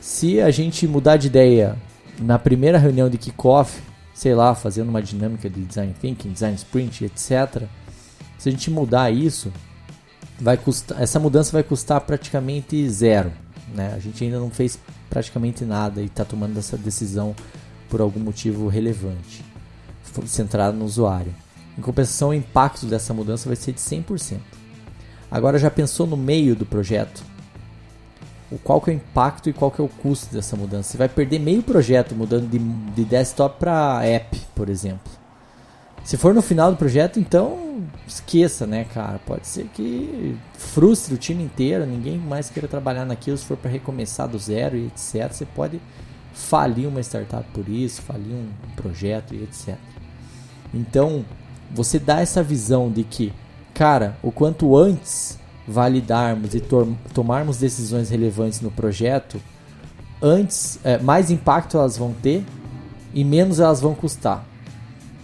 Se a gente mudar de ideia na primeira reunião de kickoff, sei lá, fazendo uma dinâmica de design thinking, design sprint, etc. Se a gente mudar isso, vai custar, essa mudança vai custar praticamente zero. Né? A gente ainda não fez praticamente nada e está tomando essa decisão por algum motivo relevante, centrado no usuário. Em compensação, o impacto dessa mudança vai ser de 100%. Agora já pensou no meio do projeto? O qual que é o impacto e qual que é o custo dessa mudança? Você vai perder meio projeto mudando de, de desktop para app, por exemplo. Se for no final do projeto, então esqueça, né, cara? Pode ser que frustre o time inteiro, ninguém mais queira trabalhar naquilo se for para recomeçar do zero e etc. Você pode falir uma startup por isso, falir um projeto e etc. Então, você dá essa visão de que, cara, o quanto antes validarmos e to- tomarmos decisões relevantes no projeto, antes, é, mais impacto elas vão ter e menos elas vão custar.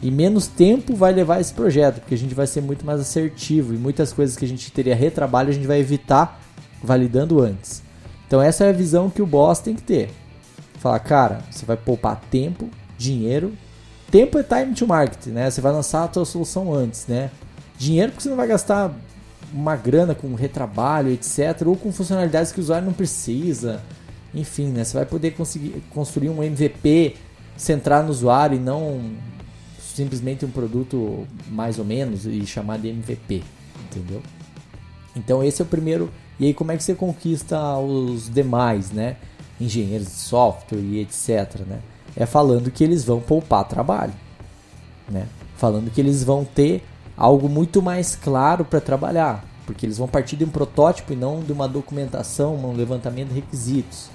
E menos tempo vai levar esse projeto, porque a gente vai ser muito mais assertivo e muitas coisas que a gente teria retrabalho a gente vai evitar validando antes. Então essa é a visão que o boss tem que ter. Falar, cara, você vai poupar tempo, dinheiro. Tempo é time to market, né? Você vai lançar a tua solução antes, né? Dinheiro porque você não vai gastar uma grana com retrabalho, etc. Ou com funcionalidades que o usuário não precisa. Enfim, né? Você vai poder conseguir construir um MVP centrar no usuário e não simplesmente um produto mais ou menos e chamar de MVP, entendeu? Então esse é o primeiro. E aí como é que você conquista os demais, né? Engenheiros de software e etc, né? É falando que eles vão poupar trabalho, né? Falando que eles vão ter algo muito mais claro para trabalhar, porque eles vão partir de um protótipo e não de uma documentação, um levantamento de requisitos.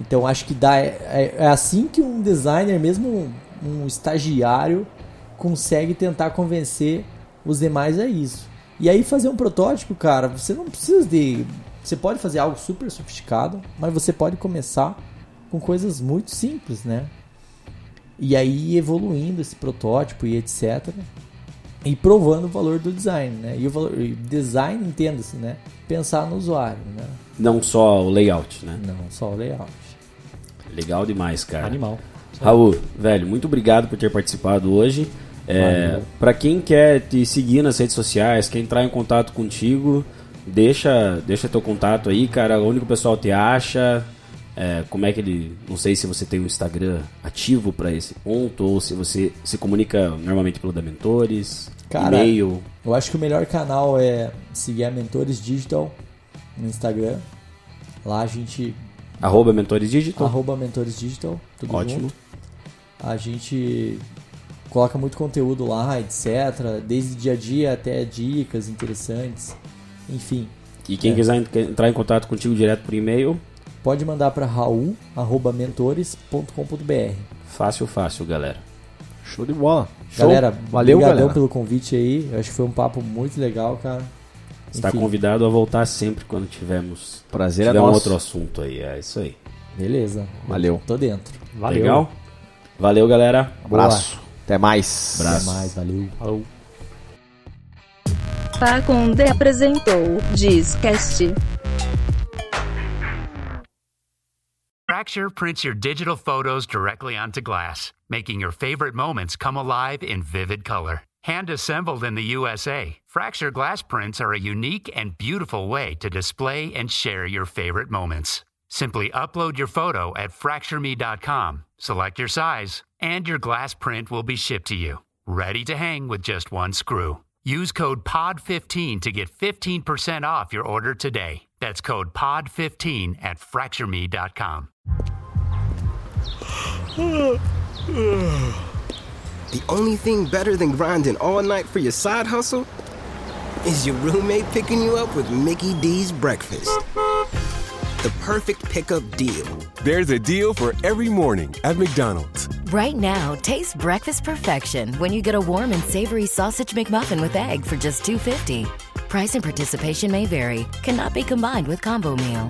Então acho que dá é, é assim que um designer, mesmo um, estagiário, consegue tentar convencer os demais a isso. E aí fazer um protótipo, cara, você não precisa de, você pode fazer algo super sofisticado, mas você pode começar com coisas muito simples, né? E aí evoluindo esse protótipo e etc. E provando o valor do design, né? E o valor, design, entenda-se, né? Pensar no usuário, né? Não só o layout, né? Não só o layout. Legal demais, cara. Animal. Raul, velho, muito obrigado por ter participado hoje. É, para quem quer te seguir nas redes sociais, quer entrar em contato contigo, deixa, deixa teu contato aí, cara. Onde o pessoal te acha? É, como é que ele. Não sei se você tem um Instagram ativo para esse ponto, ou se você se comunica normalmente pelo da Mentores, Cara, e-mail. Eu acho que o melhor canal é seguir a Mentores Digital no Instagram. Lá a gente Arroba Mentores Digital. arroba Mentores Digital, tudo Ótimo. junto. A gente coloca muito conteúdo lá, etc. Desde dia a dia até dicas interessantes. Enfim, E quem É. quiser en- entrar em contato contigo direto por e-mail, pode mandar para raul@mentores.com.br. fácil, fácil, galera. Show de bola. Show. Galera, valeu, obrigadão galera. pelo convite aí. Eu acho que foi um papo muito legal, cara. Está Enfim, convidado a voltar sempre quando tivermos Prazer é tiver um nosso. outro assunto aí. É isso aí. Beleza. Valeu. Tô dentro. Valeu. Legal? Valeu, galera. Abraço. Até mais. Até mais, valeu. Falou. Faconde apresentou Discast. Fracture prints your digital photos directly onto glass, making your favorite moments come alive in vivid color. Hand assembled in the USA, Fracture glass prints are a unique and beautiful way to display and share your favorite moments. Simply upload your photo at fractureme.com, select your size, and your glass print will be shipped to you, ready to hang with just one screw. Use code POD15 to get 15% off your order today. That's code POD15 at fractureme.com. The only thing better than grinding all night for your side hustle is your roommate picking you up with Mickey D's breakfast. The perfect pickup deal. There's a deal for every morning at McDonald's. Right now, taste breakfast perfection when you get a warm and savory sausage McMuffin with egg for just $2.50. Price and participation may vary. Cannot be combined with combo meal.